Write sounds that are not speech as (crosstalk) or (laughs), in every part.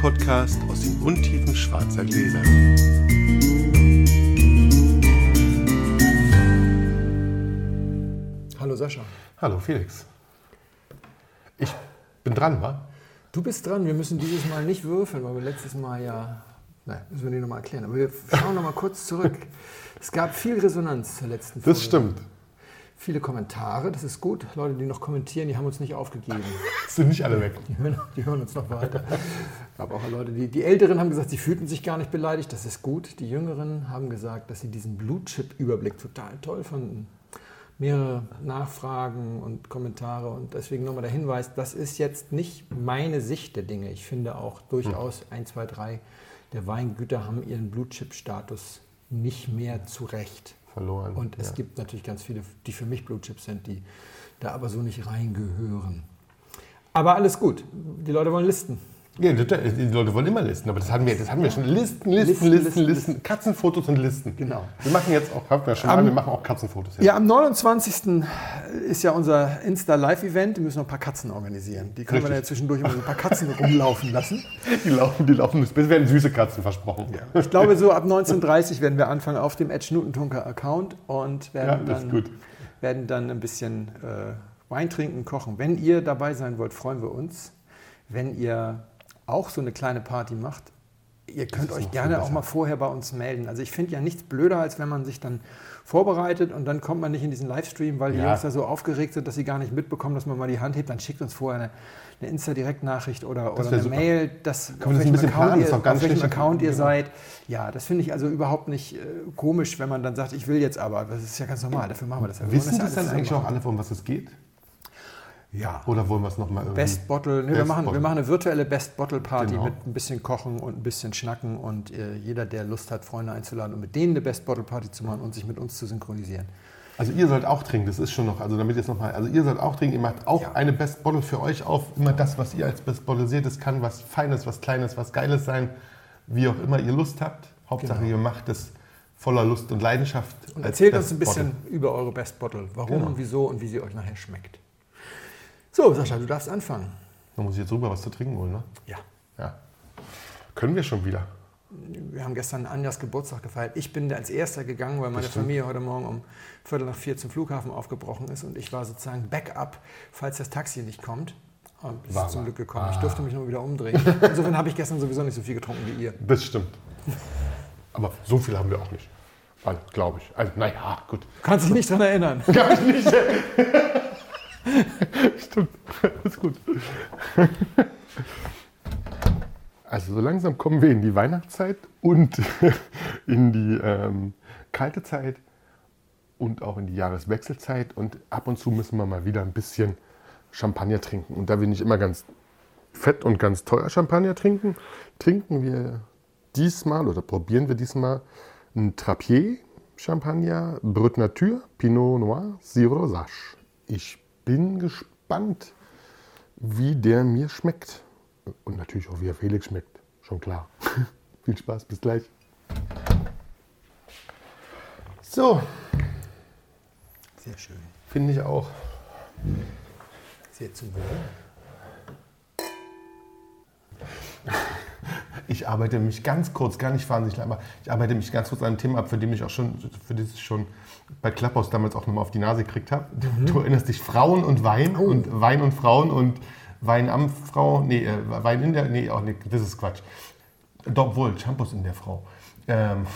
Podcast aus den Untiefen schwarzer Gläser. Hallo Sascha. Hallo Felix. Ich bin dran, wa? Du bist dran. Wir müssen dieses Mal nicht würfeln, weil wir letztes Mal ja. Naja, müssen wir nicht nochmal erklären. Aber wir schauen nochmal kurz zurück. (laughs) Es gab viel Resonanz zur letzten Folge. Das stimmt. Viele Kommentare, das ist gut. Leute, die noch kommentieren, die haben uns nicht aufgegeben. (laughs) Sind nicht alle weg. Die hören, die hören uns noch weiter. (laughs) Gab auch Leute, die, die Älteren haben gesagt, sie fühlten sich gar nicht beleidigt. Das ist gut. Die Jüngeren haben gesagt, dass sie diesen Blutchip-Überblick total toll fanden. Mehrere Nachfragen und Kommentare und deswegen nochmal der Hinweis, das ist jetzt nicht meine Sicht der Dinge. Ich finde auch durchaus 1, 2, 3 der Weingüter haben ihren Blutchip-Status nicht mehr zurecht. Verloren. Und es ja. gibt natürlich ganz viele, die für mich Blue Chips sind, die da aber so nicht reingehören. Aber alles gut. Die Leute wollen Listen. Ja, die, Leute wollen immer Listen, aber das hatten wir, das hatten wir schon. Listen, Listen, Listen, Listen, Katzenfotos und Listen. Genau. Wir machen jetzt auch, haben wir schon mal, wir machen auch Katzenfotos. jetzt. Ja, am 29. ist ja unser Insta-Live-Event. Wir müssen noch ein paar Katzen organisieren. Die können wir dann ja zwischendurch immer so ein paar Katzen (laughs) rumlaufen lassen. Die laufen, die laufen. Es werden süße Katzen versprochen. Ich glaube, so ab 19.30 werden wir anfangen auf dem Ed Schnutentunker-Account und werden, dann, werden dann ein bisschen äh, Wein trinken, kochen. Wenn ihr dabei sein wollt, freuen wir uns. Wenn ihr auch so eine kleine Party macht, ihr könnt euch gerne auch mal vorher bei uns melden. Also ich finde ja nichts blöder, als wenn man sich dann vorbereitet und dann kommt man nicht in diesen Livestream, weil die Ja. Jungs da so aufgeregt sind, dass sie gar nicht mitbekommen, dass man mal die Hand hebt. Dann schickt uns vorher eine, eine Insta-Direktnachricht oder, oder eine super. Mail, das, Kann man das bisschen Account, planen? Ihr, auf welchem schlecht. Account ihr Genau. seid. Ja, das finde ich also überhaupt nicht äh, komisch, wenn man dann sagt, ich will jetzt aber. Das ist ja ganz normal, dafür machen wir das ja. Wissen ja das dann eigentlich auch alle, worum was es geht? Ja. Oder wollen wir es nochmal irgendwie? Best Bottle, nee, wir, Best machen, Bottle. wir machen eine virtuelle Best Bottle Party Genau. mit ein bisschen Kochen und ein bisschen Schnacken und äh, jeder, der Lust hat, Freunde einzuladen und mit denen eine Best Bottle Party zu machen und sich mit uns zu synchronisieren. Also ihr sollt auch trinken, das ist schon noch, also damit jetzt nochmal, also ihr sollt auch trinken, ihr macht auch Ja. eine Best Bottle für euch auf, immer das, was ihr als Best Bottle seht, das kann was Feines, was Kleines, was Geiles sein, wie auch immer ihr Lust habt. Hauptsache Genau. ihr macht es voller Lust und Leidenschaft. Und erzählt uns ein bisschen Bottle. über eure Best Bottle. Warum Genau. und wieso und wie sie euch nachher schmeckt. So, Sascha, du darfst anfangen. Da muss ich jetzt rüber was zu trinken holen, ne? Ja. Ja. Können wir schon wieder. Wir haben gestern Anjas Geburtstag gefeiert. Ich bin als erster gegangen, weil meine stimmt. Familie heute Morgen um Viertel nach vier zum Flughafen aufgebrochen ist und ich war sozusagen Backup, falls das Taxi nicht kommt. Und es War ist zum. Glück gekommen. Ich Ah. durfte mich nur wieder umdrehen. Insofern habe ich gestern sowieso nicht so viel getrunken wie ihr. Das stimmt. Aber so viel haben wir auch nicht. Glaube ich. Also, naja, gut. Kannst dich nicht dran erinnern. Gar nicht. (laughs) Stimmt, ist gut. Also so langsam kommen wir in die Weihnachtszeit und (laughs) in die ähm, kalte Zeit und auch in die Jahreswechselzeit und ab und zu müssen wir mal wieder ein bisschen Champagner trinken. Und da wir nicht immer ganz fett und ganz teuer Champagner trinken, trinken wir diesmal oder probieren wir diesmal ein Trapier Champagner Brut Nature Pinot Noir Sirop Rosage. Ich bin gespannt, wie der mir schmeckt. Und natürlich auch, wie er Felix schmeckt. Schon klar. (laughs) Viel Spaß, bis gleich. So, Sehr schön. finde ich auch. Sehr zum Wohl. Ich arbeite mich ganz kurz, gar nicht wahnsinnig lang, aber ich arbeite mich ganz kurz an einem Thema ab, für dem ich auch schon, für das ich schon bei Klapphaus damals auch nochmal auf die Nase gekriegt habe. Du erinnerst dich, Frauen und Wein und Wein und Frauen und Wein am Frau, nee, äh, Wein in der, nee, auch nee, das ist Quatsch. Doch wohl, Shampoos in der Frau. Ähm,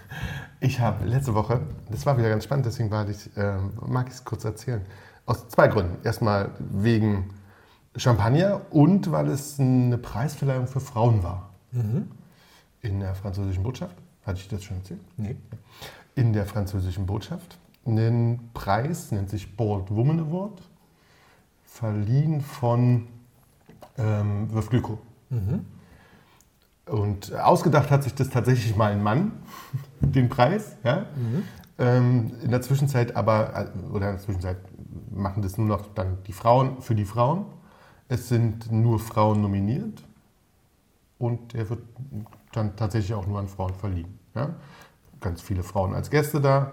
(laughs) ich habe letzte Woche, das war wieder ganz spannend, deswegen war ich, ähm, mag ich es kurz erzählen. Aus zwei Gründen. Erstmal wegen Champagner und weil es eine Preisverleihung für Frauen war. In der französischen Botschaft. Hatte ich das schon erzählt? Nee. In der französischen Botschaft. Einen Preis, nennt sich Bold Woman Award, verliehen von ähm, Veuve Clicquot. Und ausgedacht hat sich das tatsächlich mal ein Mann, (laughs) den Preis. Ja? Ähm, in der Zwischenzeit aber, äh, oder in der Zwischenzeit machen das nur noch dann die Frauen für die Frauen. Es sind nur Frauen nominiert und er wird dann tatsächlich auch nur an Frauen verliehen. Ja? Ganz viele Frauen als Gäste da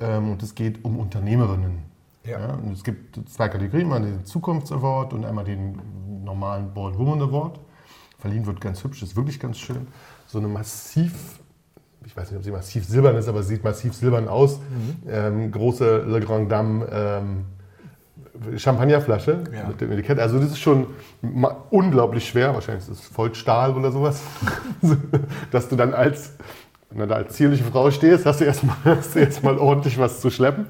ähm, und es geht um Unternehmerinnen. Ja. und es gibt zwei Kategorien, einmal den Zukunfts-Award und einmal den normalen Bold Woman Award. verliehen wird, ganz hübsch, ist wirklich ganz schön. So eine massiv, ich weiß nicht, ob sie massiv silbern ist, aber sie sieht massiv silbern aus. Ähm, große Le Grand Dame ähm, Champagnerflasche Ja. mit dem Etikett. Also das ist schon unglaublich schwer, wahrscheinlich ist es voll Stahl oder sowas, (laughs) dass du dann als, da als zierliche Frau stehst, hast du erstmal (laughs) hast du erstmal ordentlich was zu schleppen.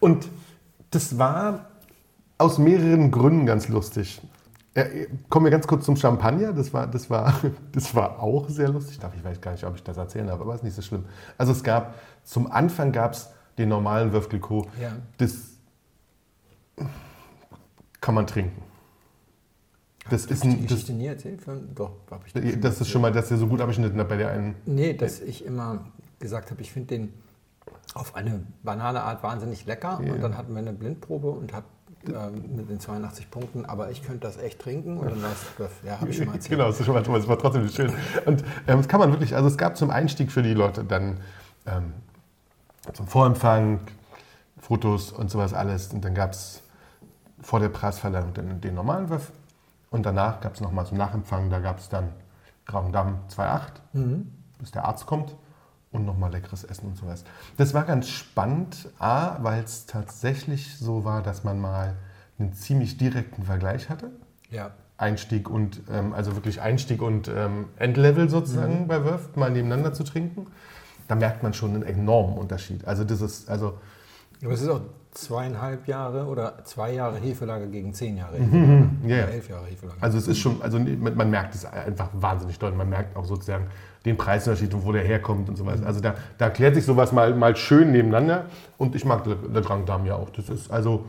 Und das war aus mehreren Gründen ganz lustig. Äh, kommen wir ganz kurz zum Champagner. Das war, das, war, (laughs) das war auch sehr lustig. Darf Ich weiß gar nicht, ob ich das erzählen darf, aber ist nicht so schlimm. Also es gab, zum Anfang gab es den normalen Clicquot. Ja. Das kann man trinken. Das ist, ein, das, nie erzählt? Doch, habe ich dir das ist schon mal, dass er so gut abgeschnitten hat bei der einen. Nee, dass ich immer gesagt habe, ich finde den auf eine banale Art wahnsinnig lecker. Ja. Und dann hatten wir eine Blindprobe und habe ähm, mit den 82 Punkten, aber ich könnte das echt trinken. Und dann war es, Böff. ja, habe ich schon mal (laughs) erzählt. Genau, das ist schon mal, das war trotzdem schön. Und ähm, das kann man wirklich, also es gab zum Einstieg für die Leute dann ähm, zum Vorempfang Fotos und sowas alles. Und dann gab es vor der Preisverleihung den, den normalen Wurf. Und danach gab es nochmal zum Nachempfang, da gab es dann Grand Dame 2.8, bis der Arzt kommt. Und nochmal leckeres Essen und sowas. Das war ganz spannend, A, weil es tatsächlich so war, dass man mal einen ziemlich direkten Vergleich hatte. Ja. Einstieg und, ähm, also wirklich Einstieg und ähm, Endlevel sozusagen bei Wurf mal nebeneinander zu trinken, da merkt man schon einen enormen Unterschied. Also das ist, also Aber es ist auch zweieinhalb Jahre oder zwei Jahre Hefelage gegen zehn Jahre Hefelage. ja, ja. Oder elf Jahre Hefelage. Also es ist schon, also man merkt es einfach wahnsinnig deutlich. Man merkt auch sozusagen den Preisunterschied und wo der herkommt und sowas. Also da, da erklärt sich sowas mal, mal schön nebeneinander. Und ich mag Le Grand Dame ja auch. Das ist also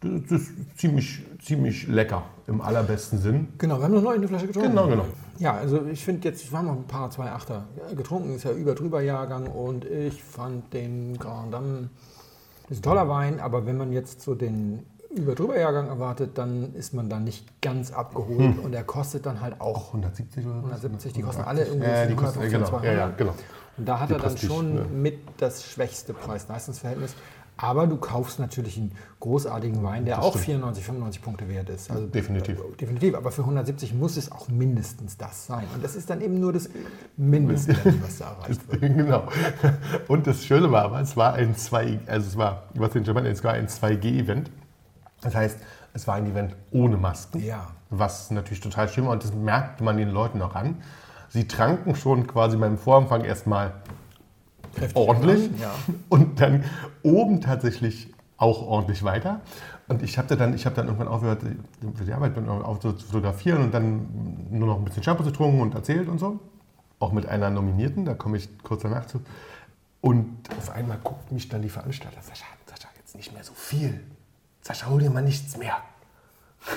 das ist ziemlich, ziemlich lecker im allerbesten Sinn. Genau, wir haben noch neu eine Flasche getrunken. Genau, genau. Ja, also ich finde jetzt, wir haben noch ein paar zwei Achter getrunken, ist ja über drüber Jahrgang und ich fand den Grand Dame ist ein toller Wein, aber wenn man jetzt so den über drüber Jahrgang erwartet, dann ist man da nicht ganz abgeholt Hm. und er kostet dann halt auch 170 oder so? 170, die kosten alle irgendwie Ja, die 150, kosten, genau. 200. Ja, ja, genau. Und da hat Die er dann Prestige, schon ja. mit das schwächste Preis-Leistungs-Verhältnis. Aber du kaufst natürlich einen großartigen Wein, der Das auch stimmt. 94, 95 Punkte wert ist. Also, Definitiv. äh, Definitiv, aber für 170 muss es auch mindestens das sein. Und das ist dann eben nur das Mindeste, was da erreicht (laughs) wird. genau. Und das Schöne war aber, es war ein 2, also es war, was den Japan, es war ein 2G-Event. Das heißt, es war ein Event ohne Masken. Ja. Was natürlich total schön war und das merkte man den Leuten auch an. Sie tranken schon quasi beim Vorempfang erstmal Kräftig ordentlich Ja. und dann oben tatsächlich auch ordentlich weiter. Und ich habe dann, ich habe dann irgendwann aufgehört, für die Arbeit bin auf zu fotografieren und dann nur noch ein bisschen Shampoo getrunken und erzählt und so. Auch mit einer Nominierten, da komme ich kurz danach zu. Und auf einmal guckt mich dann die Veranstalter, Sascha, Sascha, jetzt nicht mehr so viel. Sascha, hol dir mal nichts mehr.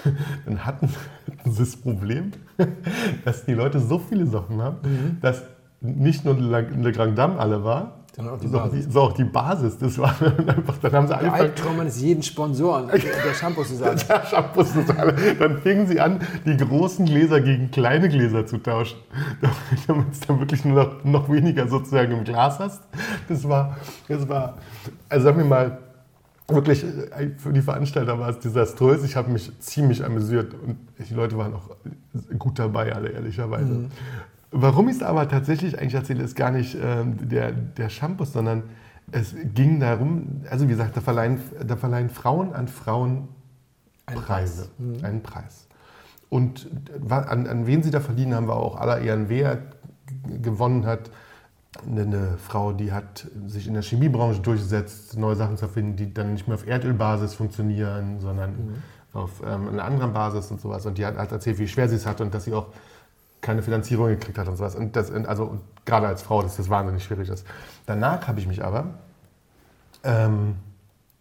(laughs) Dann hatten hatten (laughs) sie das Problem, (laughs) dass die Leute so viele Sachen haben, dass nicht nur Le Grand Dame alle war, Sondern auch die Basis. so auch die Basis. Das war dann (laughs) einfach, dann haben sie Der angefangen, Albtraum eines jeden Sponsoren, (laughs) der Shampoos zu Shampoos und alle. Dann fingen sie an, die großen Gläser gegen kleine Gläser zu tauschen, (laughs) damit du dann wirklich nur noch, noch weniger sozusagen im Glas hast. Das war, das war, also sagen wir mal, wirklich äh, für die Veranstalter war es desaströs. Ich habe mich ziemlich amüsiert und die Leute waren auch gut dabei, alle ehrlicherweise. Warum ich es aber tatsächlich eigentlich erzähle, ist gar nicht ähm, der, der Shampoo, sondern es ging darum, also wie gesagt, da verleihen, da verleihen Frauen an Frauen Preise, Preis. einen Preis. Und an, an wen sie da verliehen, haben wir auch aller Ehren, wer g- gewonnen hat. Eine, eine Frau, die hat sich in der Chemiebranche durchgesetzt, neue Sachen zu erfinden, die dann nicht mehr auf Erdölbasis funktionieren, sondern auf ähm, einer anderen Basis und sowas. Und die hat, hat erzählt, wie schwer sie es hatte und dass sie auch keine Finanzierung gekriegt hat und sowas. Und das, also und gerade als Frau, dass das wahnsinnig schwierig ist. Danach habe ich mich aber ähm,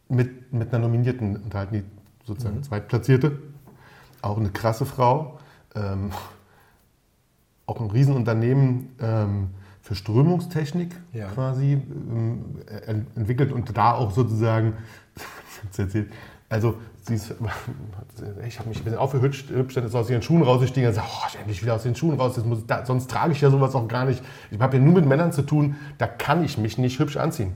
mit, mit einer Nominierten unterhalten, die sozusagen Zweitplatzierte. Auch eine krasse Frau. Ähm, (laughs) auch ein Riesenunternehmen ähm, für Strömungstechnik Ja. quasi ähm, ent- entwickelt und da auch sozusagen, (laughs) also sie ist, (laughs) ich habe mich ein bisschen aufgehübscht, hübsch, dann ist sie aus ihren Schuhen rausgestiegen und sagt, oh, ich endlich wieder aus den Schuhen raus, muss, da, sonst trage ich ja sowas auch gar nicht. Ich habe ja nur mit Männern zu tun, da kann ich mich nicht hübsch anziehen.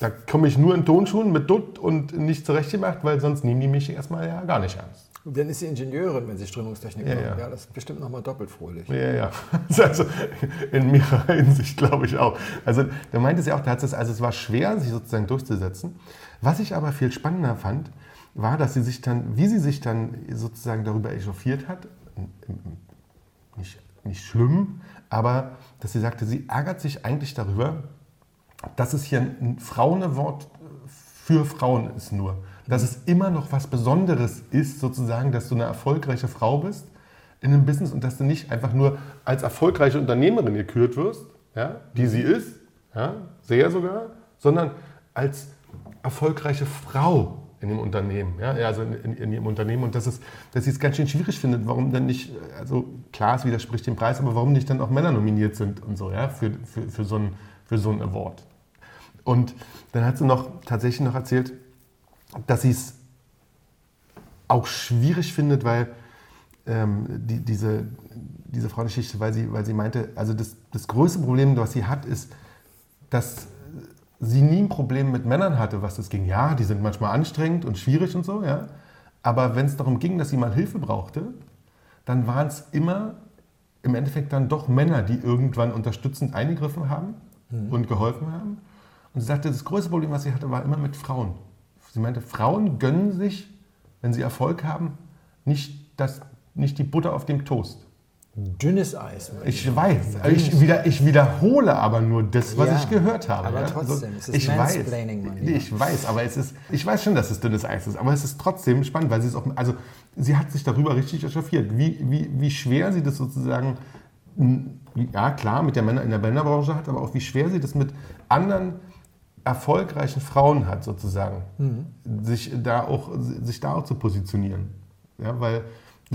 Da komme ich nur in Tonschuhen mit Dutt und nicht zurechtgemacht, weil sonst nehmen die mich erstmal ja gar nicht ernst. Dann ist sie Ingenieurin, wenn sie Strömungstechnik Ja, macht. ja. Ja. das ist bestimmt nochmal doppelt fröhlich. Ja, ja. (laughs) Also in mehrerer Hinsicht glaube ich auch. Also der meinte ja auch, der hat es, also es war schwer, sich sozusagen durchzusetzen. Was ich aber viel spannender fand, war, dass sie sich dann, wie sie sich dann sozusagen darüber echauffiert hat, nicht, nicht schlimm, aber dass sie sagte, sie ärgert sich eigentlich darüber, dass es hier ein Frauenwort für Frauen ist nur. Dass es immer noch was Besonderes ist, sozusagen, dass du eine erfolgreiche Frau bist in einem Business und dass du nicht einfach nur als erfolgreiche Unternehmerin gekürt wirst, ja, die sie ist, ja, sehr sogar, sondern als erfolgreiche Frau in dem Unternehmen, ja, also in, in, ihrem Unternehmen und dass, es, dass sie es ganz schön schwierig findet, warum dann nicht, also klar, es widerspricht dem Preis, aber warum nicht dann auch Männer nominiert sind und so, ja, für, für, für, so, einen, für so einen Award. Und dann hat sie noch tatsächlich noch erzählt, dass sie es auch schwierig findet, weil ähm, die, diese, diese Frauengeschichte, weil sie, weil sie meinte, also das, das größte Problem, was sie hat, ist, dass sie nie ein Problem mit Männern hatte, was das ging. Ja, die sind manchmal anstrengend und schwierig und so, ja. Aber wenn es darum ging, dass sie mal Hilfe brauchte, dann waren es immer im Endeffekt dann doch Männer, die irgendwann unterstützend eingegriffen haben und geholfen haben. Und sie sagte, das größte Problem, was sie hatte, war immer mit Frauen. Sie meinte, Frauen gönnen sich, wenn sie Erfolg haben, nicht, das, nicht die Butter auf dem Toast. Dünnes Eis. Ich weiß, ich, wieder, ich wiederhole aber nur das, was Ja, ich gehört habe. aber ja. trotzdem, es ist ich weiß, Mansplaining, mein Lieber. ich weiß, aber es ist, ich weiß schon, dass es dünnes Eis ist, aber es ist trotzdem spannend, weil sie es auch, also sie hat sich darüber richtig echauffiert, wie, wie, wie schwer sie das sozusagen, ja klar, mit der Männer in der Männerbranche hat, aber auch wie schwer sie das mit anderen erfolgreichen Frauen hat sozusagen, Mhm. sich da auch, sich da auch zu positionieren, ja, weil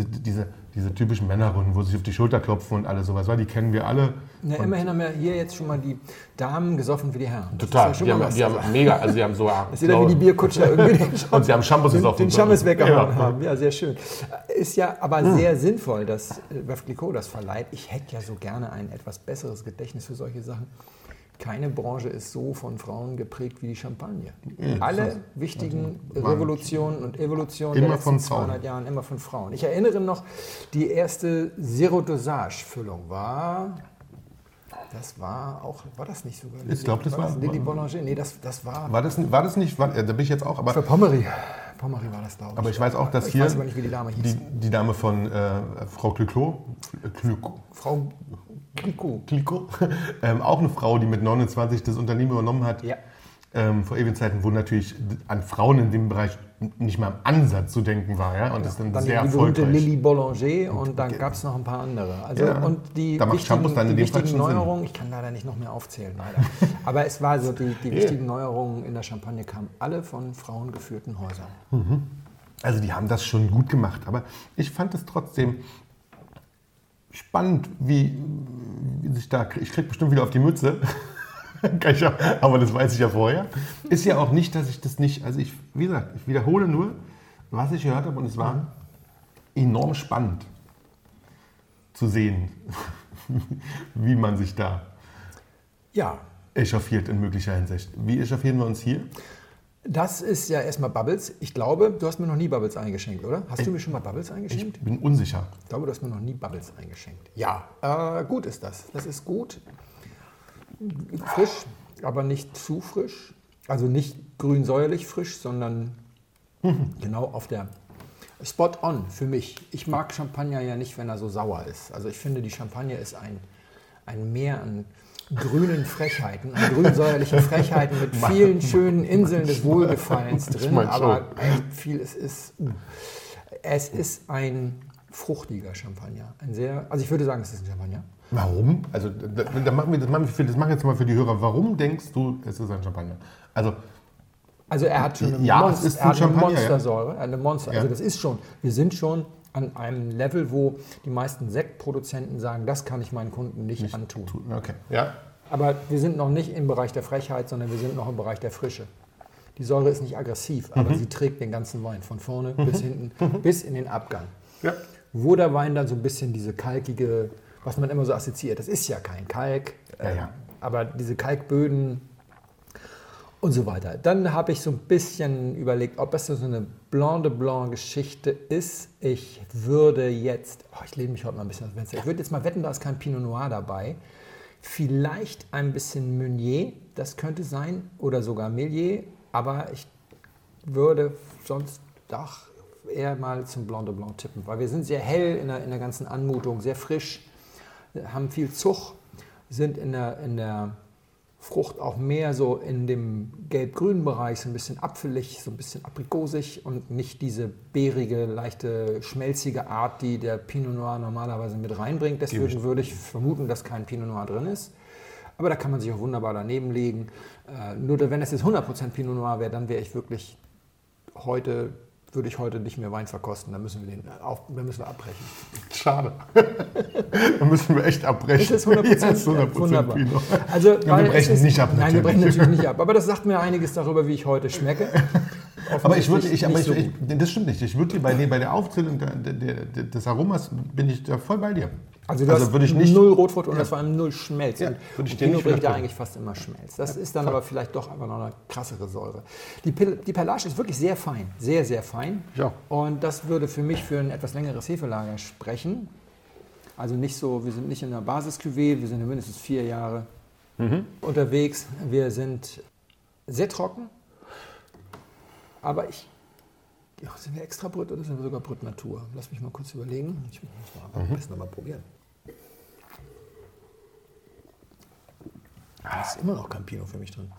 diese, diese typischen Männerrunden, wo sie sich auf die Schulter klopfen und alles sowas, die kennen wir alle. Na, immerhin haben wir hier jetzt schon mal die Damen gesoffen wie die Herren. Total. Die haben, die haben mega, also die haben so. (laughs) Das ist ja wie die Bierkutscher irgendwie (laughs) Und sie haben Shampoos gesoffen. den Schammes weggehauen Ja. haben. Ja, sehr schön. Ist ja aber sehr sinnvoll, dass äh, Veuve Clicquot das verleiht. Ich hätte ja so gerne ein etwas besseres Gedächtnis für solche Sachen. Keine Branche ist so von Frauen geprägt wie die Champagne. Ja, Alle krass. wichtigen waren Revolutionen und Evolutionen der letzten von Frauen. 200 Jahren immer von Frauen. Ich erinnere noch, die erste Zero-Dosage-Füllung war... Das war auch, war das nicht sogar? Ich glaub, das war- Lilly Boulanger. Nee, das, das war War das, war das nicht, war, da bin ich jetzt auch, aber, für Pommery. Pommery war das, glaube ich. aber ich weiß auch, dass ich hier weiß aber nicht, wie die Dame hieß. die, die Dame von äh, Frau Clicquot, Frau Clicquot. Clicquot (laughs) ähm, auch eine Frau, die mit 29 das Unternehmen übernommen hat. Ja. Ähm, vor ewigen Zeiten, wo natürlich an Frauen in dem Bereich nicht mal im Ansatz zu denken war. Ja? Und das ist dann Dann sehr die berühmte erfolgreich. Lilly Boulanger und dann gab es noch ein paar andere. Also, Ja. Und die Da macht wichtigen, Shampoos dann in die wichtigen. Neuerungen, ich kann leider nicht noch mehr aufzählen, leider. (laughs) aber es war so, die, die wichtigen Neuerungen in der Champagne kamen alle von frauengeführten Häusern. Also die haben das schon gut gemacht, aber ich fand es trotzdem spannend, wie, wie sich da, ich krieg bestimmt wieder auf die Mütze, (laughs) aber das weiß ich ja vorher. Ist ja auch nicht, dass ich das nicht, also ich, wie gesagt, ich wiederhole nur, was ich gehört habe und es war enorm spannend zu sehen, (laughs) wie man sich da Ja, echauffiert in möglicher Hinsicht. Wie echauffieren wir uns hier? Das ist ja erstmal Bubbles. Ich glaube, du hast mir noch nie Bubbles eingeschenkt, oder? Hast du mir schon mal Bubbles eingeschenkt? Ich bin unsicher. Ich glaube, du hast mir noch nie Bubbles eingeschenkt. Ja, äh, gut ist das. Das ist gut. Frisch, aber nicht zu frisch. Also nicht grün-säuerlich frisch, sondern genau auf der Spot on für mich. Ich mag Champagner ja nicht, wenn er so sauer ist. Also ich finde, die Champagne ist ein, ein Meer an grünen Frechheiten, an grün-säuerlichen Frechheiten mit vielen schönen Inseln des Wohlgefallens drin. mein Aber echt viel, es ist, es ist ein fruchtiger Champagner. Ein sehr, also ich würde sagen, es ist ein Champagner. Warum? Also, da, da machen wir, das, machen wir für, das machen wir jetzt mal für die Hörer. Warum denkst du, es ist ein Champagner? Also, Also er hat schon eine, Ja, Monst- er ein hat eine Champagner, ja. Monstersäure, eine Monster. Also Ja. das ist schon, wir sind schon an einem Level, wo die meisten Sektproduzenten sagen, das kann ich meinen Kunden nicht, antun. okay. Ja. Aber wir sind noch nicht im Bereich der Frechheit, sondern wir sind noch im Bereich der Frische. Die Säure ist nicht aggressiv, aber Mhm. sie trägt den ganzen Wein von vorne bis hinten, bis in den Abgang. ja. Wo der Wein dann so ein bisschen diese kalkige, was man immer so assoziiert, das ist ja kein Kalk, Ja, ja. aber diese Kalkböden. Und so weiter. Dann habe ich so ein bisschen überlegt, ob es so eine Blanc de Blanc Geschichte ist. Ich würde jetzt, oh, ich lehne mich heute mal ein bisschen aus Fenster, ich würde jetzt mal wetten, da ist kein Pinot Noir dabei. Vielleicht ein bisschen Meunier, das könnte sein, oder sogar Meillier, aber ich würde sonst doch eher mal zum Blanc de Blanc tippen, weil wir sind sehr hell in der, in der ganzen Anmutung, sehr frisch, haben viel Zug, sind in der, in der Frucht auch mehr so in dem gelb-grünen Bereich, so ein bisschen apfelig, so ein bisschen aprikosig und nicht diese beerige, leichte, schmelzige Art, die der Pinot Noir normalerweise mit reinbringt. Deswegen würde ich vermuten, dass kein Pinot Noir drin ist. Aber da kann man sich auch wunderbar daneben legen. Äh, nur wenn es jetzt 100% Pinot Noir wäre, dann wäre ich wirklich heute würde ich heute nicht mehr Wein verkosten. Dann müssen wir den auf, dann müssen wir abbrechen. Schade. (laughs) dann müssen wir echt abbrechen. Das ist 100%, Jetzt 100 wunderbar. Pinot. Also, Ja, wir brechen es ist, nicht ab, Nein, wir brechen natürlich. natürlich nicht (laughs) ab. Aber das sagt mir einiges darüber, wie ich heute schmecke. (laughs) Aber ich würde, ich, aber ich, so ich, das stimmt nicht. Ich würde dir bei, bei der Aufzählung der, der, der, des Aromas bin ich da voll bei dir. Also du hast würde ich nicht. null Rotfrucht und Ja. das war null Schmelz. Ja, würde ich dir Pinot bringt ja widersprechen. eigentlich fast immer Schmelz. Das ist dann aber vielleicht doch einfach noch eine krassere Säure. Die, Pil- die Perlage ist wirklich sehr fein, sehr, sehr fein. Auch. Und das würde für mich für ein etwas längeres Hefelager sprechen. Also nicht so, wir sind nicht in der basis wir sind mindestens vier Jahre Mhm. unterwegs. Wir sind sehr trocken, aber ich. Ja, sind wir extra Brüt oder sind wir sogar Brüt Natur? Lass mich mal kurz überlegen. Ich muss mal am besten noch mal probieren. Da ist immer noch kein Pinot für mich drin.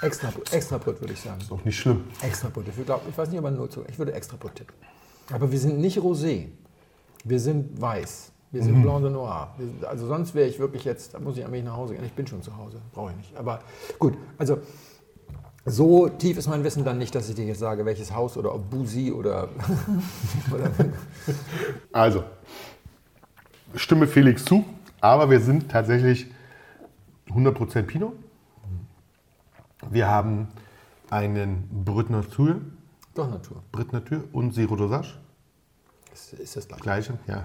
Extra, extra Brüt würde ich sagen. Ist auch nicht schlimm. Extra Brüt. Ich, glaub, ich weiß nicht, ob er null zu. Ich würde extra Brüt tippen. Aber wir sind nicht Rosé. Wir sind weiß. Wir sind Blanc de Noir. Wir also sonst wäre ich wirklich jetzt, da muss ich eigentlich nach Hause gehen. Ich bin schon zu Hause, brauche ich nicht. Aber gut, also so tief ist mein Wissen dann nicht, dass ich dir jetzt sage, welches Haus oder ob Busi oder, (laughs) oder Also, stimme Felix zu, aber wir sind tatsächlich 100% Pinot. Wir haben einen Brut Natur, doch Natur. Brut Natur und Zero Dosage. Ist, ist das gleich. Gleiche, ja.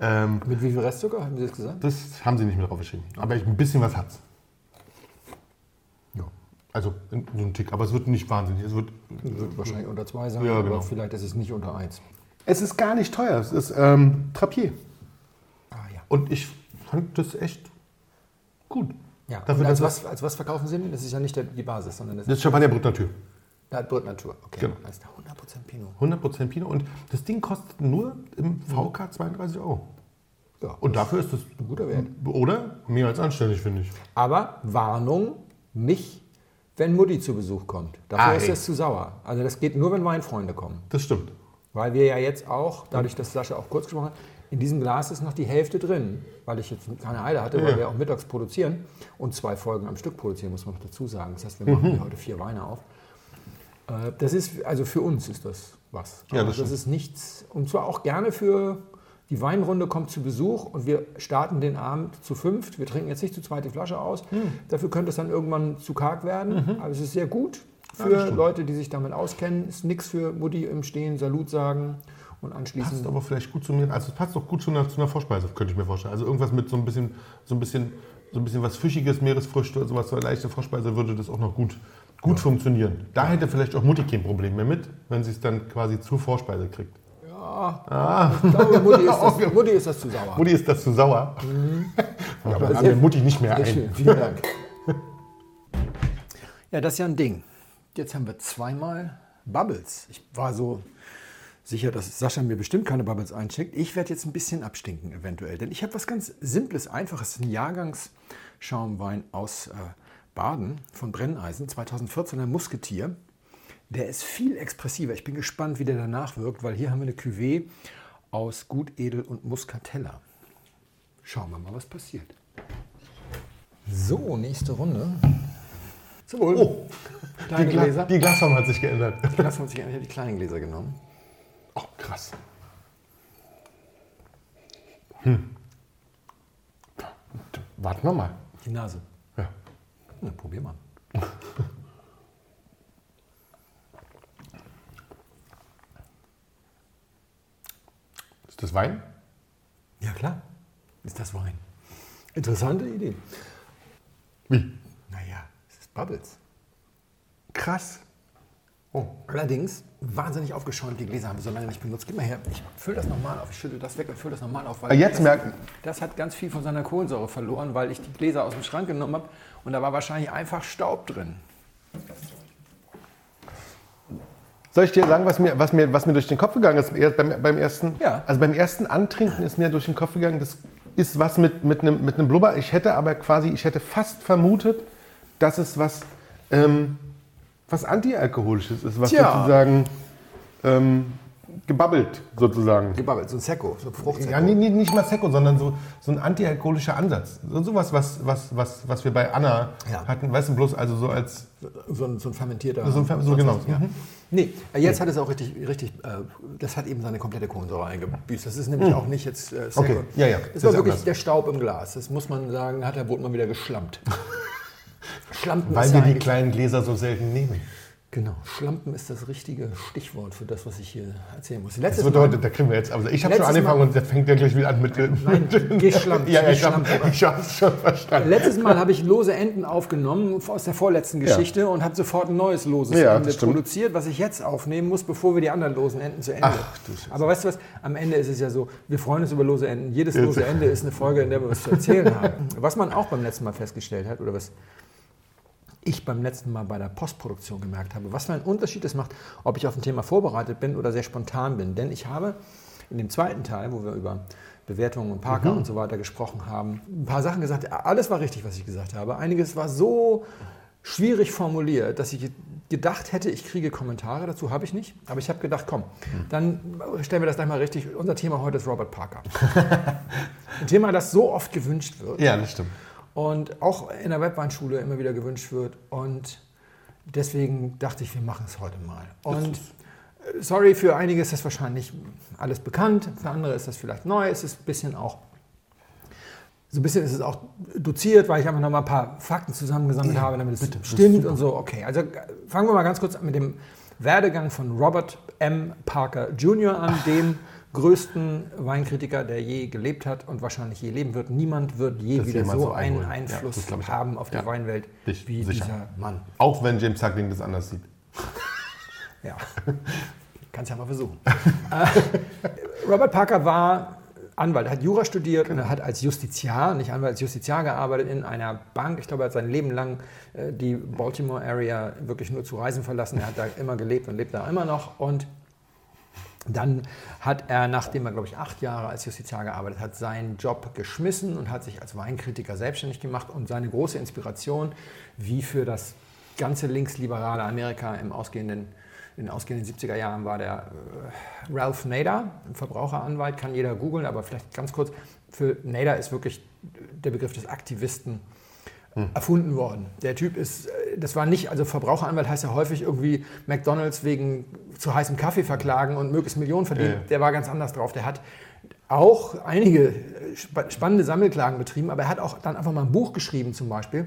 (laughs) ähm, Mit wie viel Restzucker, haben Sie das gesagt? das haben sie nicht mehr draufgeschrieben. Aber ein bisschen was hat's. Ja. Also so ein Tick, aber es wird nicht wahnsinnig. Es, wird, Wird wahrscheinlich unter zwei sein, Ja, aber genau. vielleicht ist es nicht unter eins. es ist gar nicht teuer. Es ist ähm, Trapier. Ah ja. Und ich fand das echt gut. ja. Dafür, als, was, als was verkaufen Sie? Das ist ja nicht der, die Basis, sondern das Das ist Champagner Brut Natur. Ja, Brut Natur. Okay. Genau. Das ist der 100% Pinot. 100% Pinot. Und das Ding kostet nur im VK 32 Euro. Ja. Und dafür ist das, ein guter Wert. oder? Mehr als anständig, finde ich. Aber Warnung, nicht, wenn Mutti zu Besuch kommt. Dafür Ah, ist ey. das zu sauer. Also das geht nur, wenn Weinfreunde kommen. Das stimmt. Weil wir ja jetzt auch, dadurch, dass Sascha auch kurz gesprochen hat, in diesem Glas ist noch die Hälfte drin, weil ich jetzt keine Eile hatte, weil Ja. wir auch mittags produzieren und zwei Folgen am Stück produzieren, muss man noch dazu sagen. Das heißt, wir machen Mhm. hier heute vier Weine auf. Äh, Das ist, also für uns ist das was. Ja, das das stimmt. ist nichts, und zwar auch gerne für die Weinrunde kommt zu Besuch und wir starten den Abend zu fünft. Wir trinken jetzt nicht zu zweit die Flasche aus. Hm. Dafür könnte es dann irgendwann zu karg werden. Aber es ist sehr gut Mhm. Ja, für das stimmt. Leute, die sich damit auskennen. Ist nichts für Mutti im Stehen, Salut sagen und anschließend. Passt aber vielleicht gut zu mir. Also es passt auch gut zu einer, zu einer Vorspeise, könnte ich mir vorstellen. Also irgendwas mit so ein bisschen, so ein bisschen, so ein bisschen was Fischiges, Meeresfrüchte oder sowas, so eine leichte Vorspeise würde das auch noch gut, gut funktionieren. Da hätte vielleicht auch Mutti kein Problem mehr mit, wenn sie es dann quasi zur Vorspeise kriegt. Ja, ich glaube, Mutti ist, das, (laughs) Mutti ist das zu sauer. Mutti ist das zu sauer. (laughs) Aber haben wir Mutti nicht mehr ein. schön, vielen Dank. (laughs) Ja, das ist ja ein Ding. Jetzt haben wir zweimal Bubbles. Ich war so sicher, dass Sascha mir bestimmt keine Bubbles einschickt. Ich werde jetzt ein bisschen abstinken eventuell, denn ich habe was ganz Simples, Einfaches. Ein Jahrgangsschaumwein aus äh, Baden von Brenneisen, 2014er Musketier. Der ist viel expressiver. Ich bin gespannt, wie der danach wirkt, weil hier haben wir eine Cuvée aus Gutedel und Muscatella. Schauen wir mal, was passiert. So, nächste Runde. Zum Wohl. Oh, die, Gla Gläser. die Glasform hat sich geändert. Lass uns sich eigentlich die kleinen Gläser genommen. Krass. Hm. Warten wir mal. Die Nase. Ja. Na, probier mal. (laughs) Ist das Wein? Ja, klar. Ist das Wein. Interessante Idee. Wie? Naja, es ist Bubbles. Krass. Oh. Allerdings wahnsinnig aufgeschäumt, die Gläser haben wir so lange nicht benutzt. Gib mal her, ich fülle das nochmal auf, ich schüttel das weg und fülle das nochmal auf. Weil Jetzt das, merken. Das hat ganz viel von seiner Kohlensäure verloren, weil ich die Gläser aus dem Schrank genommen habe und da war wahrscheinlich einfach Staub drin. Soll ich dir sagen, was mir, was mir, was mir durch den Kopf gegangen ist beim, beim ersten? Ja. Also beim ersten Antrinken ist mir durch den Kopf gegangen, das ist was mit, mit, einem, mit einem Blubber. Ich hätte aber quasi, ich hätte fast vermutet, dass es was, ähm, was Antialkoholisches ist, was Tja. sozusagen ähm, gebabbelt sozusagen. Gebabbelt, so ein Secco, so ein Fruchtsekko. Ja, nee, nee, nicht mal Secco, sondern so, so ein antialkoholischer Ansatz. So sowas, was, was, was, was wir bei Anna Ja. hatten, weißt du, bloß also so als, So ein, so ein fermentierter. so, ein, so genau. Ja. Mhm. Nee, jetzt hat es auch richtig, richtig äh, das hat eben seine komplette Kohlensäure eingebüßt. Das ist nämlich auch nicht jetzt äh, Secco. Okay, ja, ja, Das, das war wirklich anders. der Staub im Glas. Das muss man sagen, hat der Boot mal wieder geschlampt. (laughs) Schlampen Weil ist wir ja die kleinen Gläser so selten nehmen. Genau, Schlampen ist das richtige Stichwort für das, was ich hier erzählen muss. Das Letztes wird Mal, heute, da kriegen wir jetzt, also ich habe schon angefangen Mal- und der fängt ja gleich wieder an mit. Nein, geschlampt, (laughs) ja, ja, ich habe hab's schon verstanden. letztes Mal habe ich lose Enden aufgenommen aus der vorletzten Ja. Geschichte und habe sofort ein neues loses Ja, Ende das produziert, was ich jetzt aufnehmen muss, bevor wir die anderen losen Enden zu Ende. Ach, du. Aber weißt du was? Am Ende ist es ja so, wir freuen uns über lose Enden. Jedes Jetzt. lose Ende ist eine Folge, in der wir was zu erzählen haben. Was man auch beim letzten Mal festgestellt hat, oder was ich beim letzten Mal bei der Postproduktion gemerkt habe, was für einen Unterschied es macht, ob ich auf ein Thema vorbereitet bin oder sehr spontan bin. Denn ich habe in dem zweiten Teil, wo wir über Bewertungen und Parker und so weiter gesprochen haben, ein paar Sachen gesagt. Alles war richtig, was ich gesagt habe. Einiges war so schwierig formuliert, dass ich gedacht hätte, ich kriege Kommentare dazu, habe ich nicht. Aber ich habe gedacht, komm, dann stellen wir das gleich mal richtig. Unser Thema heute ist Robert Parker. (laughs) Ein Thema, das so oft gewünscht wird Ja, das stimmt. Und auch in der Webweinschule immer wieder gewünscht wird. Und deswegen dachte ich, wir machen es heute mal. Und sorry, für einige ist das wahrscheinlich alles bekannt, für andere ist das vielleicht neu, es ist ein bisschen auch. So ein bisschen ist es auch doziert, weil ich einfach noch mal ein paar Fakten zusammengesammelt habe, damit es bitte, stimmt und so. Okay, also äh, fangen wir mal ganz kurz mit dem Werdegang von Robert M. Parker Jr. an, dem größten Weinkritiker, der je gelebt hat und wahrscheinlich je leben wird. Niemand wird je Das wieder so so einen. Ja, Einfluss auch. haben auf die Ja. Weinwelt Ich- wie sicher. dieser Mann. Auch wenn James Suckling das anders sieht. (laughs) Ja, kannst ja mal versuchen. äh, Robert Parker war Anwalt, hat Jura studiert und er hat als Justiziar, nicht Anwalt, als Justiziar gearbeitet in einer Bank. Ich glaube, er hat sein Leben lang äh, die Baltimore Area wirklich nur zu Reisen verlassen. Er hat da immer gelebt und lebt da immer noch. Und dann hat er, nachdem er, glaube ich, acht Jahre als Justiziar gearbeitet hat, seinen Job geschmissen und hat sich als Weinkritiker selbstständig gemacht. Und seine große Inspiration, wie für das ganze linksliberale Amerika im ausgehenden, in den ausgehenden 70er Jahren, war der äh, Ralph Nader, ein Verbraucheranwalt, kann jeder googeln, aber vielleicht ganz kurz. Für Nader ist wirklich der Begriff des Aktivisten erfunden worden. Der Typ ist, äh, das war nicht, also Verbraucheranwalt heißt ja häufig irgendwie McDonalds wegen zu heißem Kaffee verklagen und möglichst Millionen verdienen. Ja, ja. Der war ganz anders drauf. Der hat auch einige äh, spa- spannende Sammelklagen betrieben, aber er hat auch dann einfach mal ein Buch geschrieben zum Beispiel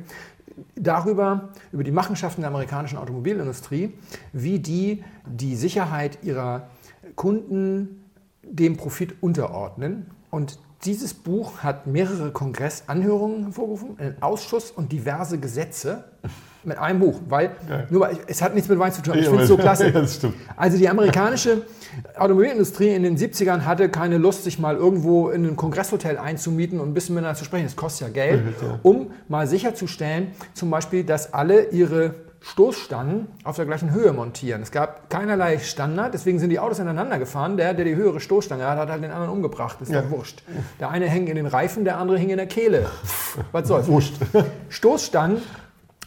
darüber, über die Machenschaften der amerikanischen Automobilindustrie, wie die die Sicherheit ihrer Kunden dem Profit unterordnen. Und dieses Buch hat mehrere Kongressanhörungen hervorgerufen, einen Ausschuss und diverse Gesetze mit einem Buch, weil nur weil, es hat nichts mit Wein zu tun. Ich finde es so klasse. (laughs) ja. Also die amerikanische Automobilindustrie in den 70ern hatte keine Lust, sich mal irgendwo in ein Kongresshotel einzumieten und ein bisschen miteinander zu sprechen. Das kostet ja Geld, um mal sicherzustellen, zum Beispiel, dass alle ihre Stoßstangen auf der gleichen Höhe montieren. Es gab keinerlei Standard, deswegen sind die Autos ineinander gefahren. Der, der die höhere Stoßstange hat, hat halt den anderen umgebracht. Ist ja Ja. wurscht. Der eine hängt in den Reifen, der andere hing in der Kehle. (laughs) Was soll's? Wurscht. (laughs) Stoßstangen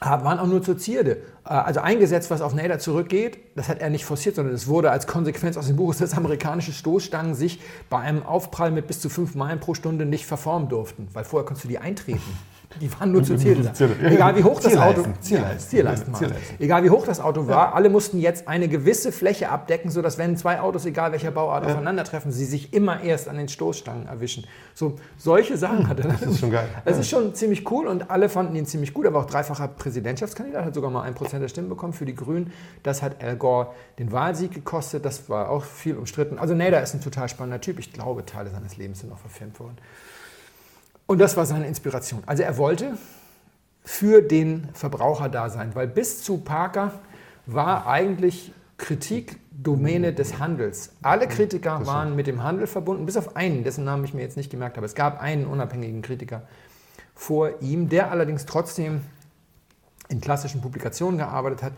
waren auch nur zur Zierde. Äh, Also ein Gesetz, was auf Nader zurückgeht, das hat er nicht forciert, sondern es wurde als Konsequenz aus dem Buches, dass amerikanische Stoßstangen sich bei einem Aufprall mit bis zu fünf Meilen pro Stunde nicht verformen durften, weil vorher konntest du die eintreten. Die waren nur zur. (laughs) Zierde. Egal wie hoch das Auto, Zierleisten, Zierleisten. Zierleisten. Egal wie hoch das Auto war, alle mussten jetzt eine gewisse Fläche abdecken, sodass wenn zwei Autos, egal welcher Bauart, aufeinandertreffen, sie sich immer erst an den Stoßstangen erwischen. So solche Sachen hat er. Das ist schon geil. Das ist schon ziemlich cool und alle fanden ihn ziemlich gut. Er war auch dreifacher Präsidentschaftskandidat, hat sogar mal ein Prozent der Stimmen bekommen für die Grünen. Das hat Al Gore den Wahlsieg gekostet. Das war auch viel umstritten. Also Nader ist ein total spannender Typ. Ich glaube, Teile seines Lebens sind auch verfilmt worden. Und das war seine Inspiration. Also er wollte für den Verbraucher da sein, weil bis zu Parker war eigentlich Kritik Domäne des Handels. Alle Kritiker waren mit dem Handel verbunden, bis auf einen, dessen Namen ich mir jetzt nicht gemerkt habe. Es gab einen unabhängigen Kritiker vor ihm, der allerdings trotzdem in klassischen Publikationen gearbeitet hat.